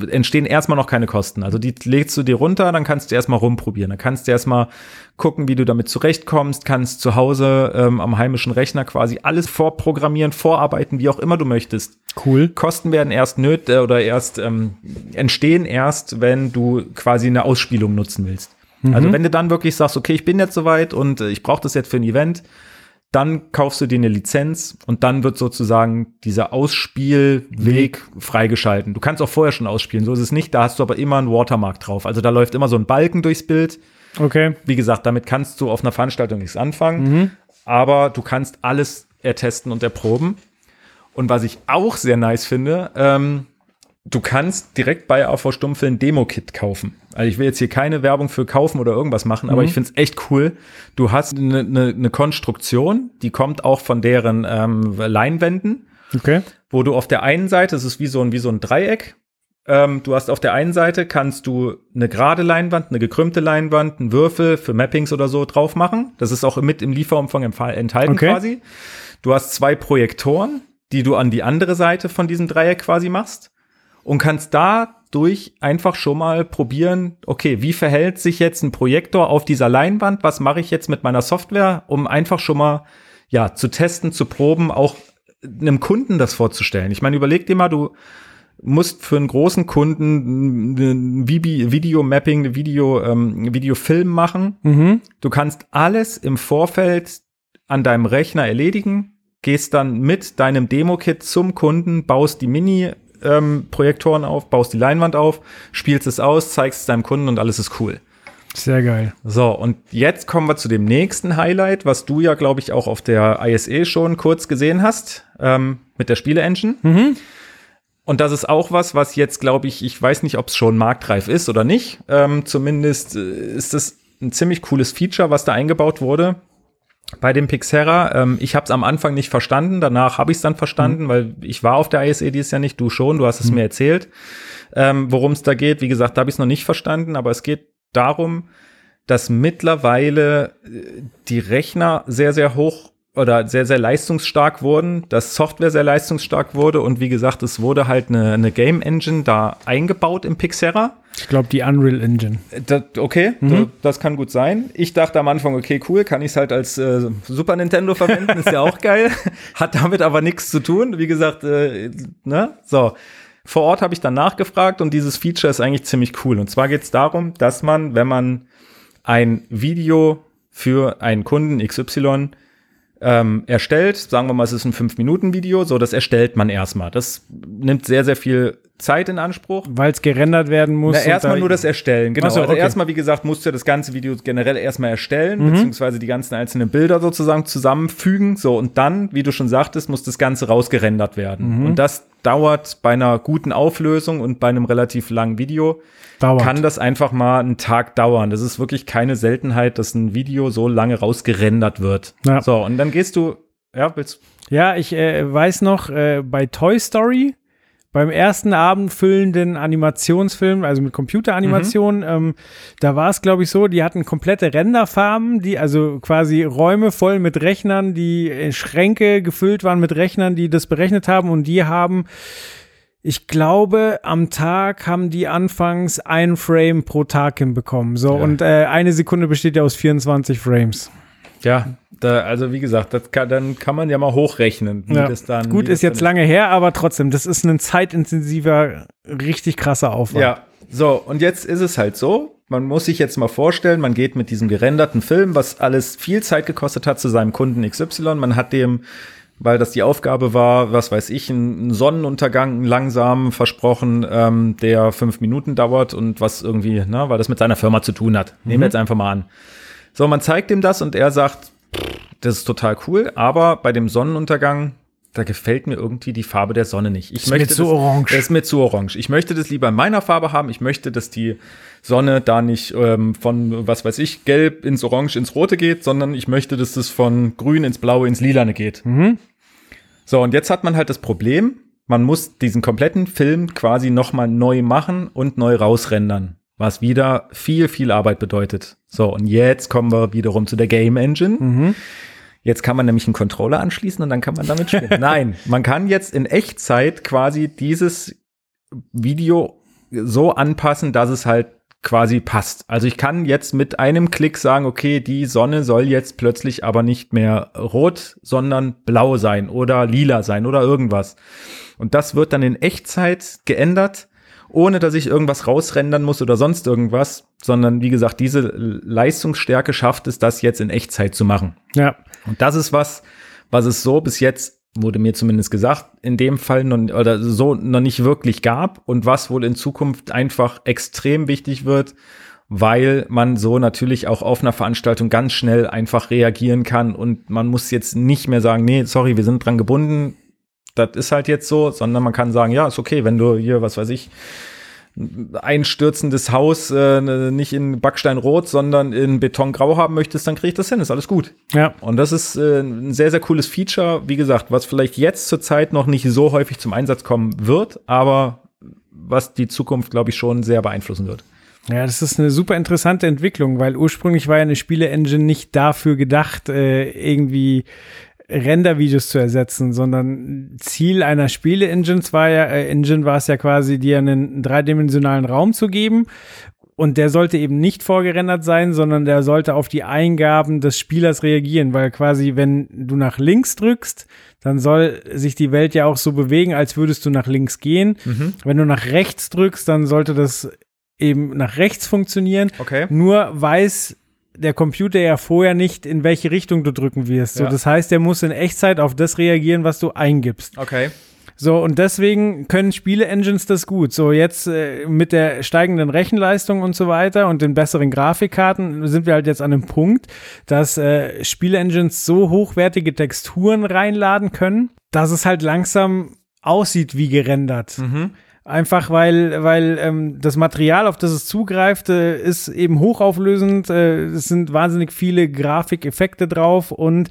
entstehen erstmal noch keine Kosten. Also die legst du dir runter, dann kannst du erstmal rumprobieren. Dann kannst du erstmal gucken, wie du damit zurechtkommst, kannst zu Hause ähm, am heimischen Rechner quasi alles vorprogrammieren, vorarbeiten, wie auch immer du möchtest. Cool. Kosten werden erst nöt äh, oder erst ähm, entstehen erst, wenn du quasi eine Ausspielung nutzen willst. Also wenn du dann wirklich sagst, okay, ich bin jetzt soweit und äh, ich brauche das jetzt für ein Event, dann kaufst du dir eine Lizenz und dann wird sozusagen dieser Ausspielweg freigeschalten. Du kannst auch vorher schon ausspielen, so ist es nicht. Da hast du aber immer einen Watermark drauf. Also da läuft immer so ein Balken durchs Bild. Okay. Wie gesagt, damit kannst du auf einer Veranstaltung nichts anfangen, aber du kannst alles ertesten und erproben. Und was ich auch sehr nice finde, ähm, du kannst direkt bei AV Stummfilm ein Demo-Kit kaufen. Also ich will jetzt hier keine Werbung für kaufen oder irgendwas machen, aber ich finde es echt cool. Du hast eine ne, ne Konstruktion, die kommt auch von deren ähm, Leinwänden Okay. wo du auf der einen Seite, es ist wie so ein, wie so ein Dreieck, ähm, du hast auf der einen Seite kannst du eine gerade Leinwand, eine gekrümmte Leinwand, einen Würfel für Mappings oder so drauf machen. Das ist auch mit im Lieferumfang enthalten Okay. quasi. Du hast zwei Projektoren, die du an die andere Seite von diesem Dreieck quasi machst und kannst dadurch einfach schon mal probieren, okay, wie verhält sich jetzt ein Projektor auf dieser Leinwand? Was mache ich jetzt mit meiner Software, um einfach schon mal ja zu testen, zu proben, auch einem Kunden das vorzustellen. Ich meine, überleg dir mal, du musst für einen großen Kunden ein Video-Mapping, eine Video, ähm, Videofilm machen. Mhm. Du kannst alles im Vorfeld an deinem Rechner erledigen, gehst dann mit deinem Demo-Kit zum Kunden, baust die Mini-Projektoren auf, baust die Leinwand auf, spielst es aus, zeigst es deinem Kunden und alles ist cool. Sehr geil. So, und jetzt kommen wir zu dem nächsten Highlight, was du ja, glaube ich, auch auf der ISE schon kurz gesehen hast, ähm, mit der Spiele-Engine. Und das ist auch was, was jetzt, glaube ich, ich weiß nicht, ob es schon marktreif ist oder nicht. Ähm, zumindest äh, ist es ein ziemlich cooles Feature, was da eingebaut wurde. Bei dem Pixera, ähm, ich habe es am Anfang nicht verstanden, danach habe ich es dann verstanden, mhm. weil ich war auf der ISE dieses Jahr nicht, du schon, du hast es mhm. mir erzählt, ähm, worum es da geht. Wie gesagt, da habe ich es noch nicht verstanden, aber es geht darum, dass mittlerweile äh, die Rechner sehr, sehr hoch oder sehr, sehr leistungsstark wurden, dass Software sehr leistungsstark wurde und wie gesagt, es wurde halt eine, eine Game Engine da eingebaut im Pixera. Ich glaube, die Unreal Engine. Das, okay, mhm. das kann gut sein. Ich dachte am Anfang, okay, cool, kann ich es halt als äh, Super Nintendo verwenden, ist ja auch (laughs) geil. Hat damit aber nichts zu tun. Wie gesagt, äh, ne? So. Vor Ort habe ich dann nachgefragt und dieses Feature ist eigentlich ziemlich cool. Und zwar geht es darum, dass man, wenn man ein Video für einen Kunden XY ähm, erstellt, sagen wir mal, es ist ein 5-Minuten-Video, so das erstellt man erstmal. Das nimmt sehr, sehr viel Zeit in Anspruch. Weil es gerendert werden muss. Na, erstmal nur das Erstellen, genau. So, also okay. erstmal, wie gesagt, musst du das ganze Video generell erstmal erstellen, mhm. beziehungsweise die ganzen einzelnen Bilder sozusagen zusammenfügen. So, und dann, wie du schon sagtest, muss das Ganze rausgerendert werden. Mhm. Und das dauert bei einer guten Auflösung und bei einem relativ langen Video dauert. kann das einfach mal einen Tag dauern. Das ist wirklich keine Seltenheit, dass ein Video so lange rausgerendert wird. Ja. So, und dann gehst du, ja, willst Ja, ich äh, weiß noch, äh, bei Toy Story, beim ersten Abend füllenden Animationsfilm, also mit Computeranimationen, mhm. ähm, da war es, glaube ich, so, die hatten komplette Renderfarben, die, also quasi Räume voll mit Rechnern, die äh, Schränke gefüllt waren mit Rechnern, die das berechnet haben und die haben ich glaube, am Tag haben die anfangs ein Frame pro Tag hinbekommen. So, ja. und äh, eine Sekunde besteht ja aus 24 Frames. Ja, da, also wie gesagt, das kann, dann kann man ja mal hochrechnen. Ja. Dann, Gut, ist jetzt lange her, aber trotzdem, das ist ein zeitintensiver, richtig krasser Aufwand. Ja, so, und jetzt ist es halt so, man muss sich jetzt mal vorstellen, man geht mit diesem gerenderten Film, was alles viel Zeit gekostet hat, zu seinem Kunden XY. Man hat dem weil das die Aufgabe war, was weiß ich, ein Sonnenuntergang langsam versprochen, ähm, der fünf Minuten dauert und was irgendwie, ne, weil das mit seiner Firma zu tun hat. Mhm. Nehmen wir jetzt einfach mal an. So, man zeigt ihm das und er sagt, das ist total cool, aber bei dem Sonnenuntergang, da gefällt mir irgendwie die Farbe der Sonne nicht. Ich ist möchte mir zu das, orange. Das ist mir zu orange. Ich möchte das lieber in meiner Farbe haben. Ich möchte, dass die Sonne da nicht ähm, von, was weiß ich, gelb ins Orange ins Rote geht, sondern ich möchte, dass das von grün ins Blaue ins Lilane geht. Mhm. So, und jetzt hat man halt das Problem, man muss diesen kompletten Film quasi nochmal neu machen und neu rausrendern. Was wieder viel, viel Arbeit bedeutet. So, und jetzt kommen wir wiederum zu der Game Engine. Mhm. Jetzt kann man nämlich einen Controller anschließen und dann kann man damit spielen. (laughs) Nein, man kann jetzt in Echtzeit quasi dieses Video so anpassen, dass es halt quasi passt. Also ich kann jetzt mit einem Klick sagen, okay, die Sonne soll jetzt plötzlich aber nicht mehr rot, sondern blau sein oder lila sein oder irgendwas. Und das wird dann in Echtzeit geändert, ohne dass ich irgendwas rausrendern muss oder sonst irgendwas, sondern wie gesagt, diese Leistungsstärke schafft es, das jetzt in Echtzeit zu machen. Ja. Und das ist was, was es so bis jetzt wurde mir zumindest gesagt, in dem Fall noch, oder so noch nicht wirklich gab und was wohl in Zukunft einfach extrem wichtig wird, weil man so natürlich auch auf einer Veranstaltung ganz schnell einfach reagieren kann und man muss jetzt nicht mehr sagen, nee, sorry, wir sind dran gebunden, das ist halt jetzt so, sondern man kann sagen, ja, ist okay, wenn du hier, was weiß ich, einstürzendes Haus äh, nicht in Backsteinrot, sondern in Betongrau haben möchtest, dann kriege ich das hin. Ist alles gut. Ja. Und das ist äh, ein sehr, sehr cooles Feature. Wie gesagt, was vielleicht jetzt zur Zeit noch nicht so häufig zum Einsatz kommen wird, aber was die Zukunft, glaube ich, schon sehr beeinflussen wird. Ja, das ist eine super interessante Entwicklung, weil ursprünglich war ja eine Spiele-Engine nicht dafür gedacht, äh, irgendwie Render-Videos zu ersetzen, sondern Ziel einer Spiele-Engine war ja, äh, Engine war es ja quasi, dir einen dreidimensionalen Raum zu geben. Und der sollte eben nicht vorgerendert sein, sondern der sollte auf die Eingaben des Spielers reagieren, weil quasi, wenn du nach links drückst, dann soll sich die Welt ja auch so bewegen, als würdest du nach links gehen. Mhm. Wenn du nach rechts drückst, dann sollte das eben nach rechts funktionieren. Okay. Nur weiß der Computer ja vorher nicht, in welche Richtung du drücken wirst. Ja. So, das heißt, der muss in Echtzeit auf das reagieren, was du eingibst. Okay. So, und deswegen können Spiele-Engines das gut. So, jetzt äh, mit der steigenden Rechenleistung und so weiter und den besseren Grafikkarten sind wir halt jetzt an einem Punkt, dass äh, Spiele-Engines so hochwertige Texturen reinladen können, dass es halt langsam aussieht wie gerendert. Mhm. Einfach weil, weil ähm, das Material, auf das es zugreift, äh, ist eben hochauflösend. Äh, es sind wahnsinnig viele Grafikeffekte drauf und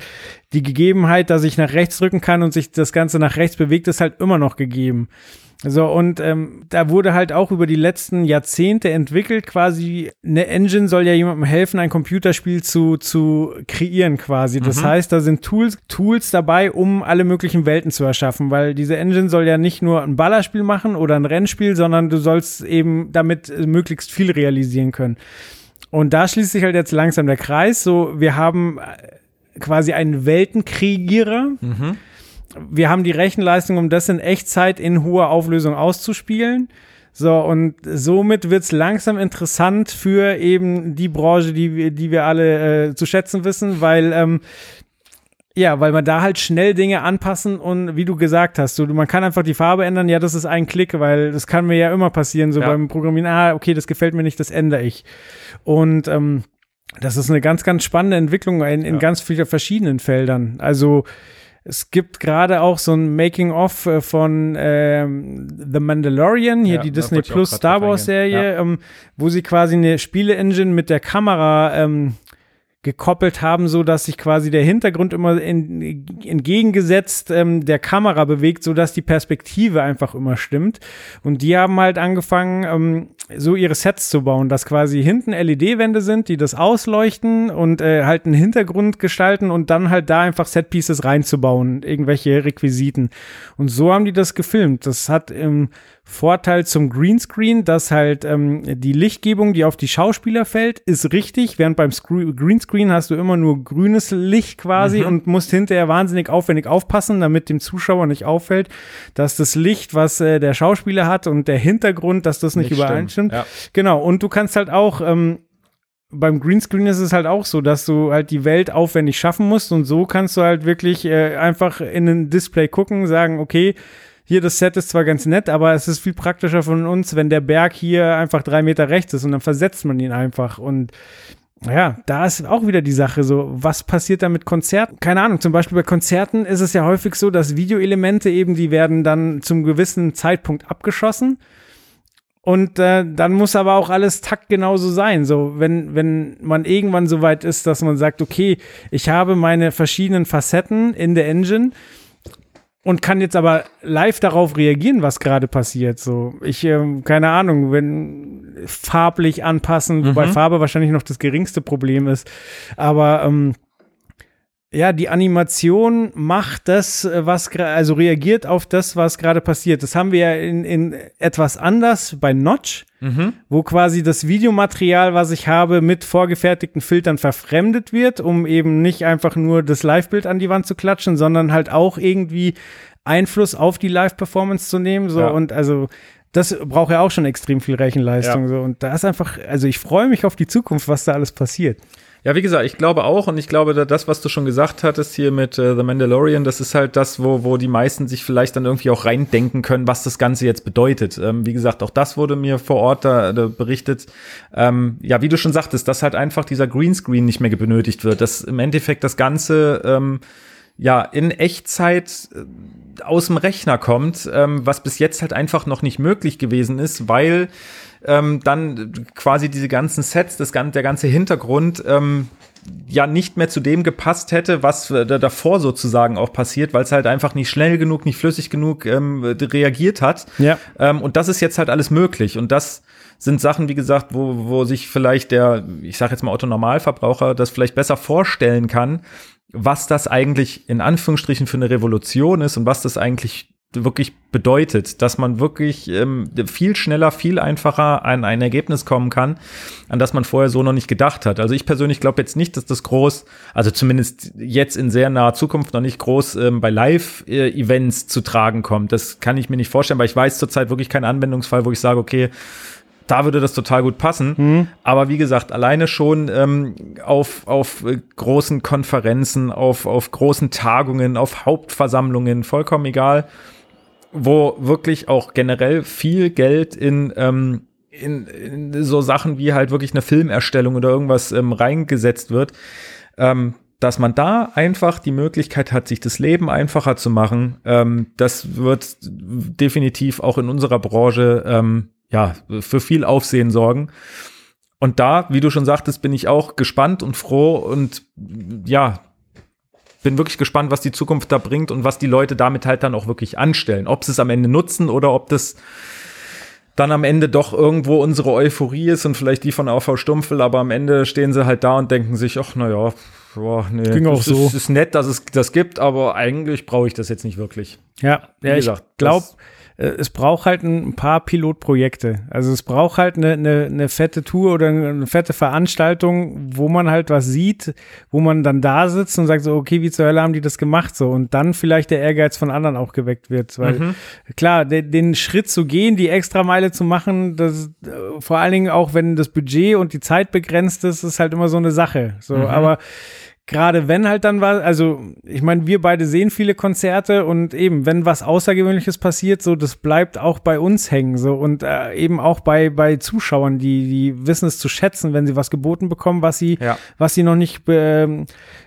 die Gegebenheit, dass ich nach rechts drücken kann und sich das Ganze nach rechts bewegt, ist halt immer noch gegeben. So, und ähm, da wurde halt auch über die letzten Jahrzehnte entwickelt, quasi eine Engine soll ja jemandem helfen, ein Computerspiel zu, zu kreieren quasi. Das mhm. heißt, da sind Tools, Tools dabei, um alle möglichen Welten zu erschaffen, weil diese Engine soll ja nicht nur ein Ballerspiel machen oder ein Rennspiel, sondern du sollst eben damit möglichst viel realisieren können. Und da schließt sich halt jetzt langsam der Kreis. So, wir haben äh, quasi einen Weltenkriegerer. Mhm wir haben die Rechenleistung, um das in Echtzeit in hoher Auflösung auszuspielen. So, und somit wird's langsam interessant für eben die Branche, die, die wir alle äh, zu schätzen wissen, weil ähm, ja, weil man da halt schnell Dinge anpassen und wie du gesagt hast, so, man kann einfach die Farbe ändern, ja, das ist ein Klick, weil das kann mir ja immer passieren, so ja. beim Programmieren, ah, okay, das gefällt mir nicht, das ändere ich. Und ähm, das ist eine ganz, ganz spannende Entwicklung in, in ja. ganz vielen verschiedenen Feldern. Also es gibt gerade auch so ein Making-of äh, von ähm, The Mandalorian, hier ja, die Disney Plus Star Wars Serie, ja. ähm, wo sie quasi eine Spiele-Engine mit der Kamera ähm, gekoppelt haben, so dass sich quasi der Hintergrund immer in, entgegengesetzt ähm, der Kamera bewegt, so dass die Perspektive einfach immer stimmt. Und die haben halt angefangen, ähm, so ihre Sets zu bauen, dass quasi hinten LED-Wände sind, die das ausleuchten und äh, halt einen Hintergrund gestalten und dann halt da einfach Setpieces reinzubauen, irgendwelche Requisiten. Und so haben die das gefilmt. Das hat im Vorteil zum Greenscreen, dass halt ähm, die Lichtgebung, die auf die Schauspieler fällt, ist richtig, während beim Greenscreen hast du immer nur grünes Licht quasi mhm. und musst hinterher wahnsinnig aufwendig aufpassen, damit dem Zuschauer nicht auffällt, dass das Licht, was äh, der Schauspieler hat und der Hintergrund, dass das nicht, nicht übereinstimmt. Ja. Genau, und du kannst halt auch ähm, beim Greenscreen ist es halt auch so, dass du halt die Welt aufwendig schaffen musst und so kannst du halt wirklich äh, einfach in ein Display gucken, sagen, okay, hier das Set ist zwar ganz nett, aber es ist viel praktischer von uns, wenn der Berg hier einfach drei Meter rechts ist und dann versetzt man ihn einfach und ja, da ist auch wieder die Sache so, was passiert da mit Konzerten? Keine Ahnung, zum Beispiel bei Konzerten ist es ja häufig so, dass Videoelemente eben, die werden dann zum gewissen Zeitpunkt abgeschossen. Und äh, dann muss aber auch alles taktgenau so sein. So, wenn, wenn man irgendwann so weit ist, dass man sagt, okay, ich habe meine verschiedenen Facetten in der Engine und kann jetzt aber live darauf reagieren, was gerade passiert. So, ich, ähm, keine Ahnung, wenn farblich anpassen, mhm. wobei Farbe wahrscheinlich noch das geringste Problem ist. Aber ähm, ja, die Animation macht das, äh, was also reagiert auf das, was gerade passiert. Das haben wir ja in, in etwas anders bei Notch, mhm. wo quasi das Videomaterial, was ich habe, mit vorgefertigten Filtern verfremdet wird, um eben nicht einfach nur das Live-Bild an die Wand zu klatschen, sondern halt auch irgendwie Einfluss auf die Live-Performance zu nehmen. So ja. und also das braucht ja auch schon extrem viel Rechenleistung. Ja. So. Und da ist einfach, also ich freue mich auf die Zukunft, was da alles passiert. Ja, wie gesagt, ich glaube auch und ich glaube, das, was du schon gesagt hattest hier mit äh, The Mandalorian, das ist halt das, wo, wo die meisten sich vielleicht dann irgendwie auch reindenken können, was das Ganze jetzt bedeutet. Ähm, wie gesagt, auch das wurde mir vor Ort da, da berichtet. Ähm, ja, wie du schon sagtest, dass halt einfach dieser Greenscreen nicht mehr benötigt wird, dass im Endeffekt das Ganze ähm, ja in Echtzeit äh, aus dem Rechner kommt, ähm, was bis jetzt halt einfach noch nicht möglich gewesen ist, weil ähm, dann quasi diese ganzen Sets, das, der ganze Hintergrund ähm, ja nicht mehr zu dem gepasst hätte, was äh, davor sozusagen auch passiert, weil es halt einfach nicht schnell genug, nicht flüssig genug ähm, reagiert hat. Ja. Ähm, und das ist jetzt halt alles möglich. Und das sind Sachen, wie gesagt, wo, wo sich vielleicht der, ich sage jetzt mal Otto Normalverbraucher, das vielleicht besser vorstellen kann, was das eigentlich in Anführungsstrichen für eine Revolution ist und was das eigentlich wirklich bedeutet, dass man wirklich ähm, viel schneller, viel einfacher an ein Ergebnis kommen kann, an das man vorher so noch nicht gedacht hat. Also ich persönlich glaube jetzt nicht, dass das groß, also zumindest jetzt in sehr naher Zukunft noch nicht groß ähm, bei Live-Events zu tragen kommt. Das kann ich mir nicht vorstellen, weil ich weiß zurzeit wirklich keinen Anwendungsfall, wo ich sage, okay, da würde das total gut passen. Mhm. Aber wie gesagt, alleine schon ähm, auf, auf äh, großen Konferenzen, auf, auf großen Tagungen, auf Hauptversammlungen, vollkommen egal, wo wirklich auch generell viel Geld in, ähm, in, in so Sachen wie halt wirklich eine Filmerstellung oder irgendwas ähm, reingesetzt wird. Ähm, dass man da einfach die Möglichkeit hat, sich das Leben einfacher zu machen, ähm, das wird definitiv auch in unserer Branche ähm, ja für viel Aufsehen sorgen. Und da, wie du schon sagtest, bin ich auch gespannt und froh und ja, bin wirklich gespannt, was die Zukunft da bringt und was die Leute damit halt dann auch wirklich anstellen. Ob sie es am Ende nutzen oder ob das dann am Ende doch irgendwo unsere Euphorie ist und vielleicht die von AV Stumpfel, aber am Ende stehen sie halt da und denken sich, ach, naja, boah, nee, Ging auch so. ist, ist nett, dass es das gibt, aber eigentlich brauche ich das jetzt nicht wirklich. Ja, Wie ja ich gesagt, glaube, das- es braucht halt ein paar Pilotprojekte. Also es braucht halt eine, eine, eine fette Tour oder eine fette Veranstaltung, wo man halt was sieht, wo man dann da sitzt und sagt so, okay, wie zur Hölle haben die das gemacht so und dann vielleicht der Ehrgeiz von anderen auch geweckt wird. Weil Mhm. klar, de, den Schritt zu gehen, die Extrameile zu machen, das äh, vor allen Dingen auch, wenn das Budget und die Zeit begrenzt ist, ist halt immer so eine Sache. So, Mhm. aber gerade wenn halt dann was, also ich meine, wir beide sehen viele Konzerte und eben, wenn was Außergewöhnliches passiert, so, das bleibt auch bei uns hängen, so und äh, eben auch bei, bei Zuschauern, die, die wissen es zu schätzen, wenn sie was geboten bekommen, was sie, Ja. was sie noch nicht, ähm,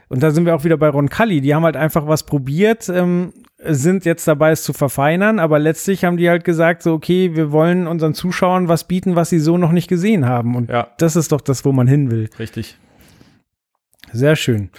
und da sind wir auch wieder bei Ron Kalli, die haben halt einfach was probiert, ähm, sind jetzt dabei, es zu verfeinern, aber letztlich haben die halt gesagt, so, okay, wir wollen unseren Zuschauern was bieten, was sie so noch nicht gesehen haben. Und Ja. das ist doch das, wo man hin will. Richtig. Sehr schön.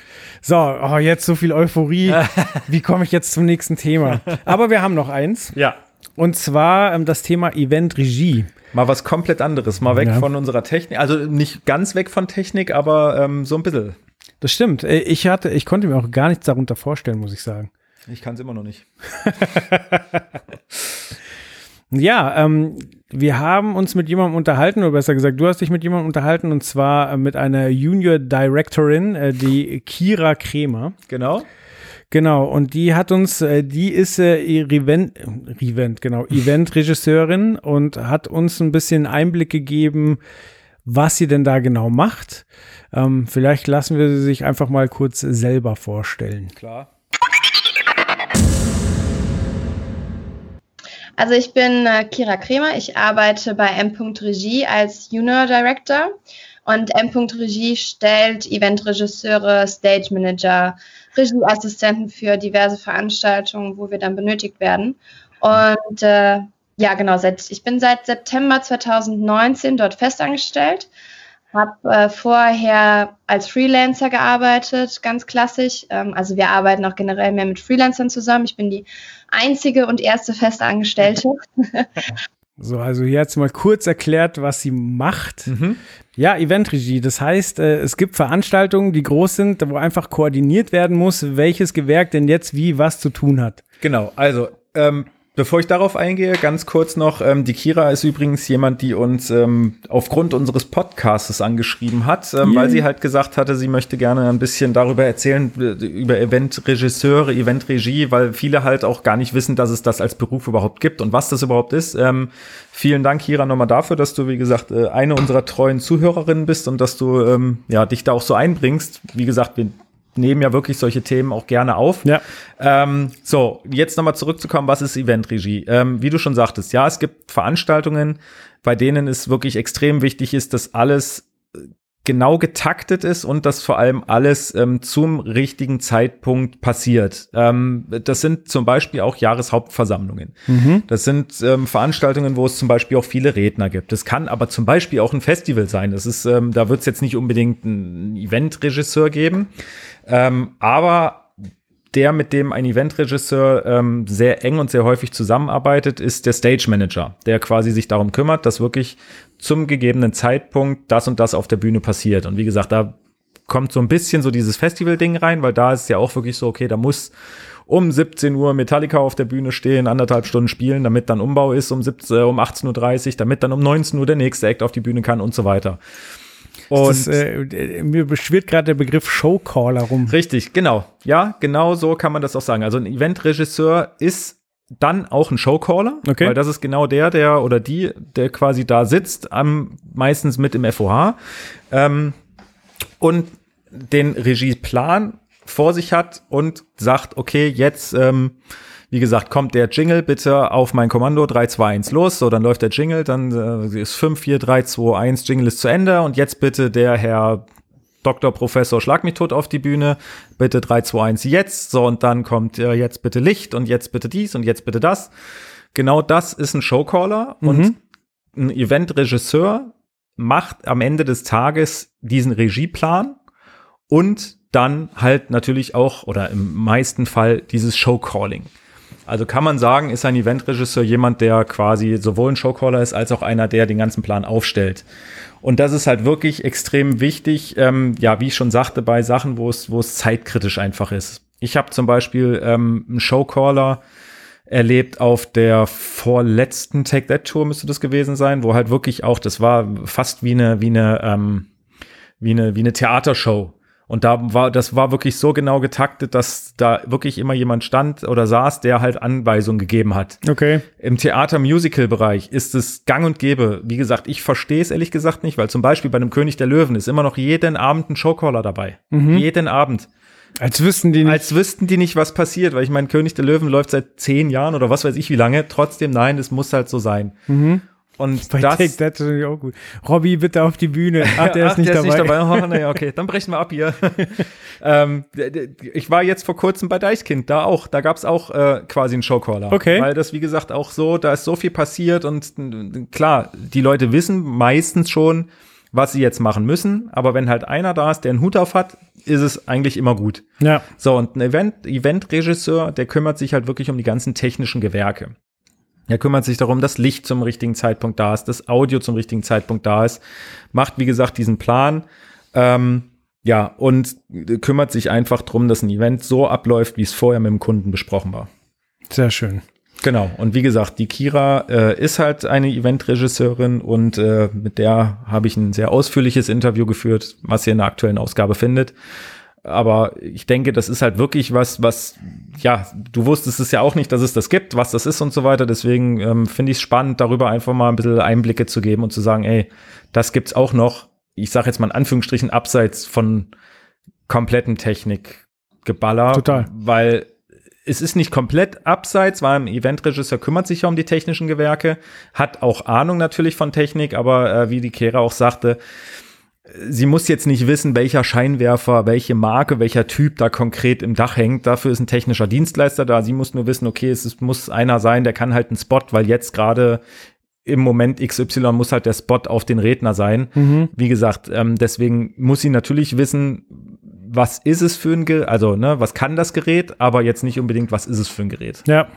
So, oh, jetzt so viel Euphorie. (laughs) Wie komme ich jetzt zum nächsten Thema? Aber wir haben noch eins. Ja. Und zwar ähm, das Thema Event-Regie. Mal was komplett anderes, mal weg Ja. von unserer Technik, also nicht ganz weg von Technik, aber ähm, so ein bisschen. Das stimmt. Äh, Ich hatte, ich konnte mir auch gar nichts darunter vorstellen, muss ich sagen. Ich kann es immer noch nicht. (laughs) Ja, ähm, wir haben uns mit jemandem unterhalten, oder besser gesagt, du hast dich mit jemandem unterhalten, und zwar äh, mit einer Junior Directorin, äh, die Kira Kremer. Genau. Genau, und die hat uns, äh, die ist äh, Event, Event, genau, (laughs) Event-Regisseurin und hat uns ein bisschen Einblick gegeben, was sie denn da genau macht. Ähm, vielleicht lassen wir sie sich einfach mal kurz selber vorstellen. Klar. Also ich bin äh, Kira Kremer, ich arbeite bei M. Regie als Junior Director und M. Regie stellt Eventregisseure, Stage Manager, Regieassistenten für diverse Veranstaltungen, wo wir dann benötigt werden. Und äh, ja, genau, seit, ich bin seit September 2019 dort festangestellt, habe äh, vorher als Freelancer gearbeitet, ganz klassisch. Ähm, also wir arbeiten auch generell mehr mit Freelancern zusammen. Ich bin die einzige und erste Festangestellte. (laughs) So, also hier hat sie mal kurz erklärt, was sie macht. Mhm. Ja, Eventregie. Das heißt, äh, es gibt Veranstaltungen, die groß sind, wo einfach koordiniert werden muss, welches Gewerk denn jetzt wie was zu tun hat. Genau, also ähm, bevor ich darauf eingehe, ganz kurz noch, ähm, die Kira ist übrigens jemand, die uns ähm, aufgrund unseres Podcasts angeschrieben hat, ähm, Yeah. weil sie halt gesagt hatte, sie möchte gerne ein bisschen darüber erzählen, äh, über Eventregisseure, Eventregie, weil viele halt auch gar nicht wissen, dass es das als Beruf überhaupt gibt und was das überhaupt ist. Ähm, vielen Dank, Kira, nochmal dafür, dass du, wie gesagt, äh, eine unserer treuen Zuhörerinnen bist und dass du ähm, ja, dich da auch so einbringst. Wie gesagt, wir nehmen ja wirklich solche Themen auch gerne auf. Ja. Ähm, so, jetzt nochmal zurückzukommen, was ist Eventregie? Ähm, wie du schon sagtest, ja, es gibt Veranstaltungen, bei denen es wirklich extrem wichtig ist, dass alles äh, genau getaktet ist und dass vor allem alles ähm, zum richtigen Zeitpunkt passiert. Ähm, das sind zum Beispiel auch Jahreshauptversammlungen. Das sind ähm, Veranstaltungen, wo es zum Beispiel auch viele Redner gibt. Es kann aber zum Beispiel auch ein Festival sein. Das ist, ähm, da wird es jetzt nicht unbedingt einen Eventregisseur geben, ähm, aber der, mit dem ein Eventregisseur ähm, sehr eng und sehr häufig zusammenarbeitet, ist der Stage Manager, der quasi sich darum kümmert, dass wirklich zum gegebenen Zeitpunkt das und das auf der Bühne passiert. Und wie gesagt, da kommt so ein bisschen so dieses Festival-Ding rein, weil da ist ja auch wirklich so, okay, da muss um 17 Uhr Metallica auf der Bühne stehen, anderthalb Stunden spielen, damit dann Umbau ist um, 17, äh, um 18.30 Uhr, damit dann um 19 Uhr der nächste Act auf die Bühne kann und so weiter. Und das, äh, äh, mir beschwirrt gerade der Begriff Showcaller rum. Richtig, genau. Ja, genau so kann man das auch sagen. Also ein Eventregisseur ist dann auch ein Showcaller, Okay. weil das ist genau der, der oder die, der quasi da sitzt, am meistens mit im FOH ähm, und den Regieplan vor sich hat und sagt, okay, jetzt, ähm, wie gesagt, kommt der Jingle bitte auf mein Kommando 3, 2, 1 los. So, dann läuft der Jingle, dann äh, ist 5, 4, 3, 2, 1, Jingle ist zu Ende und jetzt bitte der Herr Dr. Professor Schlag mich tot auf die Bühne, bitte 3, 2, 1 jetzt, so und dann kommt äh, jetzt bitte Licht und jetzt bitte dies und jetzt bitte das. Genau das ist ein Showcaller mhm. und ein Eventregisseur macht am Ende des Tages diesen Regieplan und dann halt natürlich auch oder im meisten Fall dieses Showcalling. Also kann man sagen, ist ein Eventregisseur jemand, der quasi sowohl ein Showcaller ist, als auch einer, der den ganzen Plan aufstellt. Und das ist halt wirklich extrem wichtig, ähm, ja, wie ich schon sagte, bei Sachen, wo es, wo es zeitkritisch einfach ist. Ich habe zum Beispiel ähm, einen Showcaller erlebt auf der vorletzten Take That Tour müsste das gewesen sein, wo halt wirklich auch, das war fast wie eine, wie eine, ähm, wie eine, wie eine Theatershow. Und da war, das war wirklich so genau getaktet, dass da wirklich immer jemand stand oder saß, der halt Anweisungen gegeben hat. Okay. Im Theater-Musical-Bereich ist es gang und gäbe. Wie gesagt, ich verstehe es ehrlich gesagt nicht, weil zum Beispiel bei einem König der Löwen ist immer noch jeden Abend ein Showcaller dabei. Mhm. Jeden Abend. Als wüssten die nicht. Als wüssten die nicht, was passiert, weil ich meine, König der Löwen läuft seit zehn Jahren oder was weiß ich wie lange. Trotzdem, nein, es muss halt so sein. Mhm. Und Bei das, Take That ist auch gut. Robby, bitte auf die Bühne. (laughs) Ach, der Ach, ist nicht der dabei. Ist nicht dabei. Oh, naja, okay, dann brechen wir ab hier. (laughs) ähm, ich war jetzt vor kurzem bei Deichkind, da auch. Da gab's auch äh, quasi einen Showcaller. Okay. Weil das, wie gesagt, auch so, da ist so viel passiert und klar, die Leute wissen meistens schon, was sie jetzt machen müssen. Aber wenn halt einer da ist, der einen Hut auf hat, ist es eigentlich immer gut. Ja. So, und ein Event, Eventregisseur, der kümmert sich halt wirklich um die ganzen technischen Gewerke. Er kümmert sich darum, dass Licht zum richtigen Zeitpunkt da ist, dass Audio zum richtigen Zeitpunkt da ist, macht, wie gesagt, diesen Plan. Ähm, ja, und kümmert sich einfach darum, dass ein Event so abläuft, wie es vorher mit dem Kunden besprochen war. Sehr schön. Genau. Und wie gesagt, die Kira äh, ist halt eine Eventregisseurin und äh, mit der habe ich ein sehr ausführliches Interview geführt, was ihr in der aktuellen Ausgabe findet. Aber ich denke, das ist halt wirklich was, was, ja, du wusstest es ja auch nicht, dass es das gibt, was das ist und so weiter. Deswegen ähm, finde ich es spannend, darüber einfach mal ein bisschen Einblicke zu geben und zu sagen, ey, das gibt's auch noch. Ich sage jetzt mal in Anführungsstrichen abseits von kompletten Technikgeballer. Total. Weil es ist nicht komplett abseits, weil ein Eventregisseur kümmert sich ja um die technischen Gewerke, hat auch Ahnung natürlich von Technik, aber äh, wie die Kera auch sagte, sie muss jetzt nicht wissen, welcher Scheinwerfer, welche Marke, welcher Typ da konkret im Dach hängt. Dafür ist ein technischer Dienstleister da. Sie muss nur wissen, okay, es muss einer sein, der kann halt einen Spot, weil jetzt gerade im Moment XY muss halt der Spot auf den Redner sein. Mhm. Wie gesagt, ähm, deswegen muss sie natürlich wissen, was ist es für ein Gerät, also ne, was kann das Gerät, aber jetzt nicht unbedingt, was ist es für ein Gerät. Ja.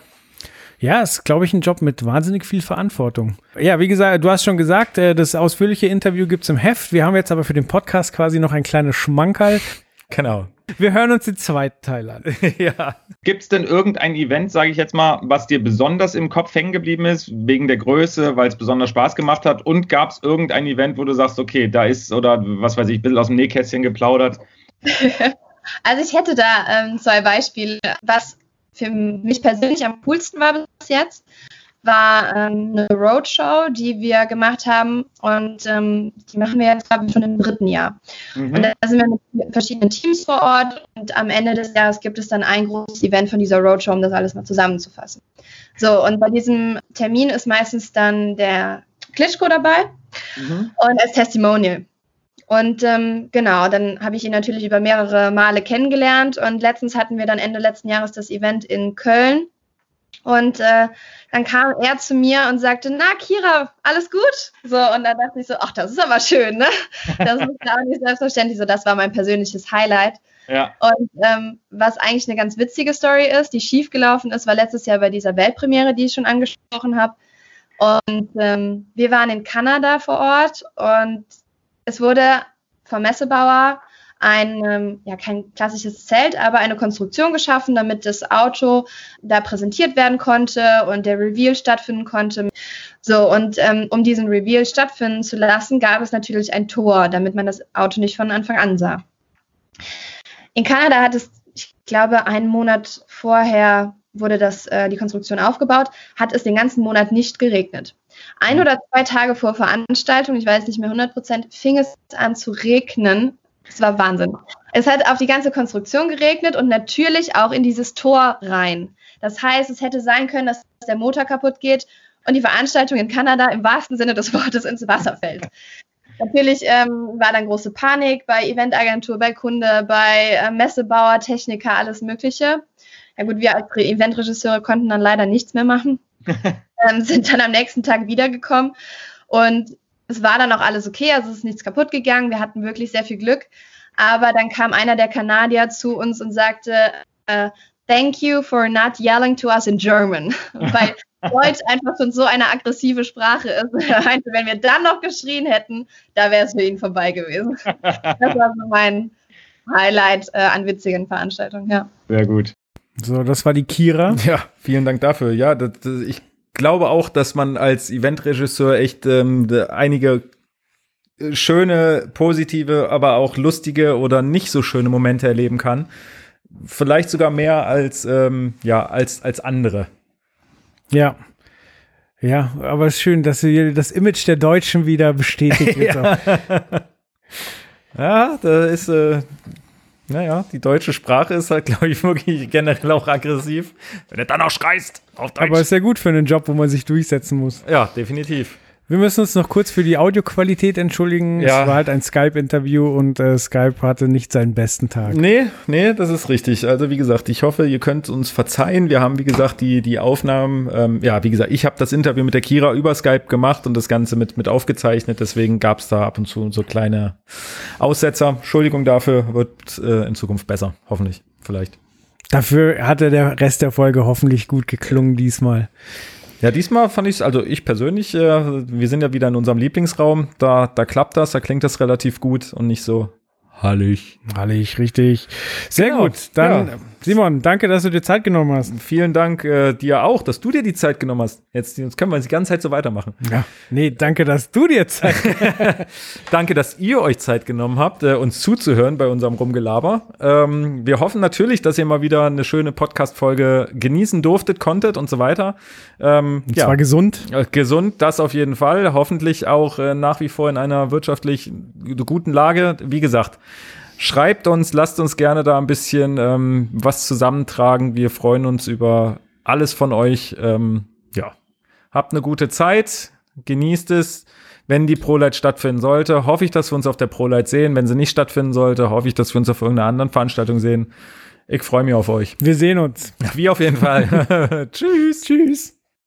Ja, ist, glaube ich, ein Job mit wahnsinnig viel Verantwortung. Ja, wie gesagt, du hast schon gesagt, äh, das ausführliche Interview gibt's im Heft. Wir haben jetzt aber für den Podcast quasi noch ein kleines Schmankerl. Genau. Wir hören uns den zweiten Teil an. (laughs) ja. Gibt es denn irgendein Event, sage ich jetzt mal, was dir besonders im Kopf hängen geblieben ist, wegen der Größe, weil es besonders Spaß gemacht hat? Und gab es irgendein Event, wo du sagst, okay, da ist, oder was weiß ich, ein bisschen aus dem Nähkästchen geplaudert? (laughs) Also ich hätte da ähm, zwei Beispiele. Was für mich persönlich am coolsten war bis jetzt, war ähm, eine Roadshow, die wir gemacht haben und ähm, die machen wir jetzt glaube ich schon im dritten Jahr. Mhm. Und da sind wir mit verschiedenen Teams vor Ort und am Ende des Jahres gibt es dann ein großes Event von dieser Roadshow, um das alles mal zusammenzufassen. So, und bei diesem Termin ist meistens dann der Klitschko dabei mhm. und als Testimonial. Und ähm, genau, dann habe ich ihn natürlich über mehrere Male kennengelernt und letztens hatten wir dann Ende letzten Jahres das Event in Köln. Und äh, dann kam er zu mir und sagte, na Kira, alles gut? So, und dann dachte ich so, ach, das ist aber schön, ne? Das ist gar nicht selbstverständlich. So, das war mein persönliches Highlight. Ja. Und ähm, was eigentlich eine ganz witzige Story ist, die schiefgelaufen ist, war letztes Jahr bei dieser Weltpremiere, die ich schon angesprochen habe. Und ähm, wir waren in Kanada vor Ort und es wurde vom Messebauer ein, ähm, ja, kein klassisches Zelt, aber eine Konstruktion geschaffen, damit das Auto da präsentiert werden konnte und der Reveal stattfinden konnte. So, und ähm, um diesen Reveal stattfinden zu lassen, gab es natürlich ein Tor, damit man das Auto nicht von Anfang an sah. In Kanada hat es, ich glaube, einen Monat vorher wurde das, äh, die Konstruktion aufgebaut, hat es den ganzen Monat nicht geregnet. Ein oder zwei Tage vor Veranstaltung, ich weiß nicht mehr 100 Prozent, fing es an zu regnen. Es war Wahnsinn. Es hat auf die ganze Konstruktion geregnet und natürlich auch in dieses Tor rein. Das heißt, es hätte sein können, dass der Motor kaputt geht und die Veranstaltung in Kanada im wahrsten Sinne des Wortes ins Wasser fällt. Natürlich ähm, war dann große Panik bei Eventagentur, bei Kunde, bei äh, Messebauer, Techniker, alles Mögliche. Ja gut, wir als Eventregisseure konnten dann leider nichts mehr machen. (laughs) ähm, sind dann am nächsten Tag wiedergekommen und es war dann auch alles okay, also es ist nichts kaputt gegangen. Wir hatten wirklich sehr viel Glück. Aber dann kam einer der Kanadier zu uns und sagte, äh, Thank you for not yelling to us in German. (laughs) Weil Deutsch einfach schon so eine aggressive Sprache ist. (laughs) Er meinte, wenn wir dann noch geschrien hätten, da wäre es für ihn vorbei gewesen. Das war so mein Highlight äh, an witzigen Veranstaltungen, ja. Sehr gut. So, das war die Kira. (laughs) Ja, vielen Dank dafür. Ja, das, das, ich glaube auch, dass man als Eventregisseur echt ähm, einige äh, schöne, positive, aber auch lustige oder nicht so schöne Momente erleben kann. Vielleicht sogar mehr als, ähm, ja, als, als andere. Ja. Ja, aber es ist schön, dass das Image der Deutschen wieder bestätigt (laughs) wird. ja. ja, da ist, äh, naja, die deutsche Sprache ist halt, (laughs) glaube ich, wirklich generell auch aggressiv. Wenn du dann auch schreist auf Deutsch. Aber ist ja gut für einen Job, wo man sich durchsetzen muss. Ja, definitiv. Wir müssen uns noch kurz für die Audioqualität entschuldigen. Ja. Es war halt ein Skype-Interview und äh, Skype hatte nicht seinen besten Tag. Nee, nee, das ist richtig. Also wie gesagt, ich hoffe, ihr könnt uns verzeihen. Wir haben, wie gesagt, die, die Aufnahmen, ähm, ja, wie gesagt, ich habe das Interview mit der Kira über Skype gemacht und das Ganze mit, mit aufgezeichnet. Deswegen gab es da ab und zu so kleine Aussetzer. Entschuldigung dafür, wird äh, in Zukunft besser, hoffentlich, vielleicht. Dafür hatte der Rest der Folge hoffentlich gut geklungen diesmal. Ja, diesmal fand ich es, also ich persönlich, äh, wir sind ja wieder in unserem Lieblingsraum, da, da klappt das, da klingt das relativ gut und nicht so hallig. Hallig, richtig. Sehr Genau, gut. Dann, ja. Simon, danke, dass du dir Zeit genommen hast. Vielen Dank äh, dir auch, dass du dir die Zeit genommen hast. Jetzt, jetzt können wir die ganze Zeit so weitermachen. Ja. Nee, danke, dass du dir Zeit (laughs) Danke, dass ihr euch Zeit genommen habt, äh, uns zuzuhören bei unserem Rumgelaber. Ähm, wir hoffen natürlich, dass ihr mal wieder eine schöne Podcast-Folge genießen durftet, konntet und so weiter. Ähm, Und zwar gesund. Äh, Gesund, das auf jeden Fall. Hoffentlich auch äh, nach wie vor in einer wirtschaftlich guten Lage. Wie gesagt, schreibt uns, lasst uns gerne da ein bisschen ähm, was zusammentragen. Wir freuen uns über alles von euch. Ähm, ja, habt eine gute Zeit, genießt es. Wenn die ProLight stattfinden sollte, hoffe ich, dass wir uns auf der ProLight sehen. Wenn sie nicht stattfinden sollte, hoffe ich, dass wir uns auf irgendeiner anderen Veranstaltung sehen. Ich freue mich auf euch. Wir sehen uns. Wie auf jeden Fall. (laughs) (laughs) Tschüss. Tschüss.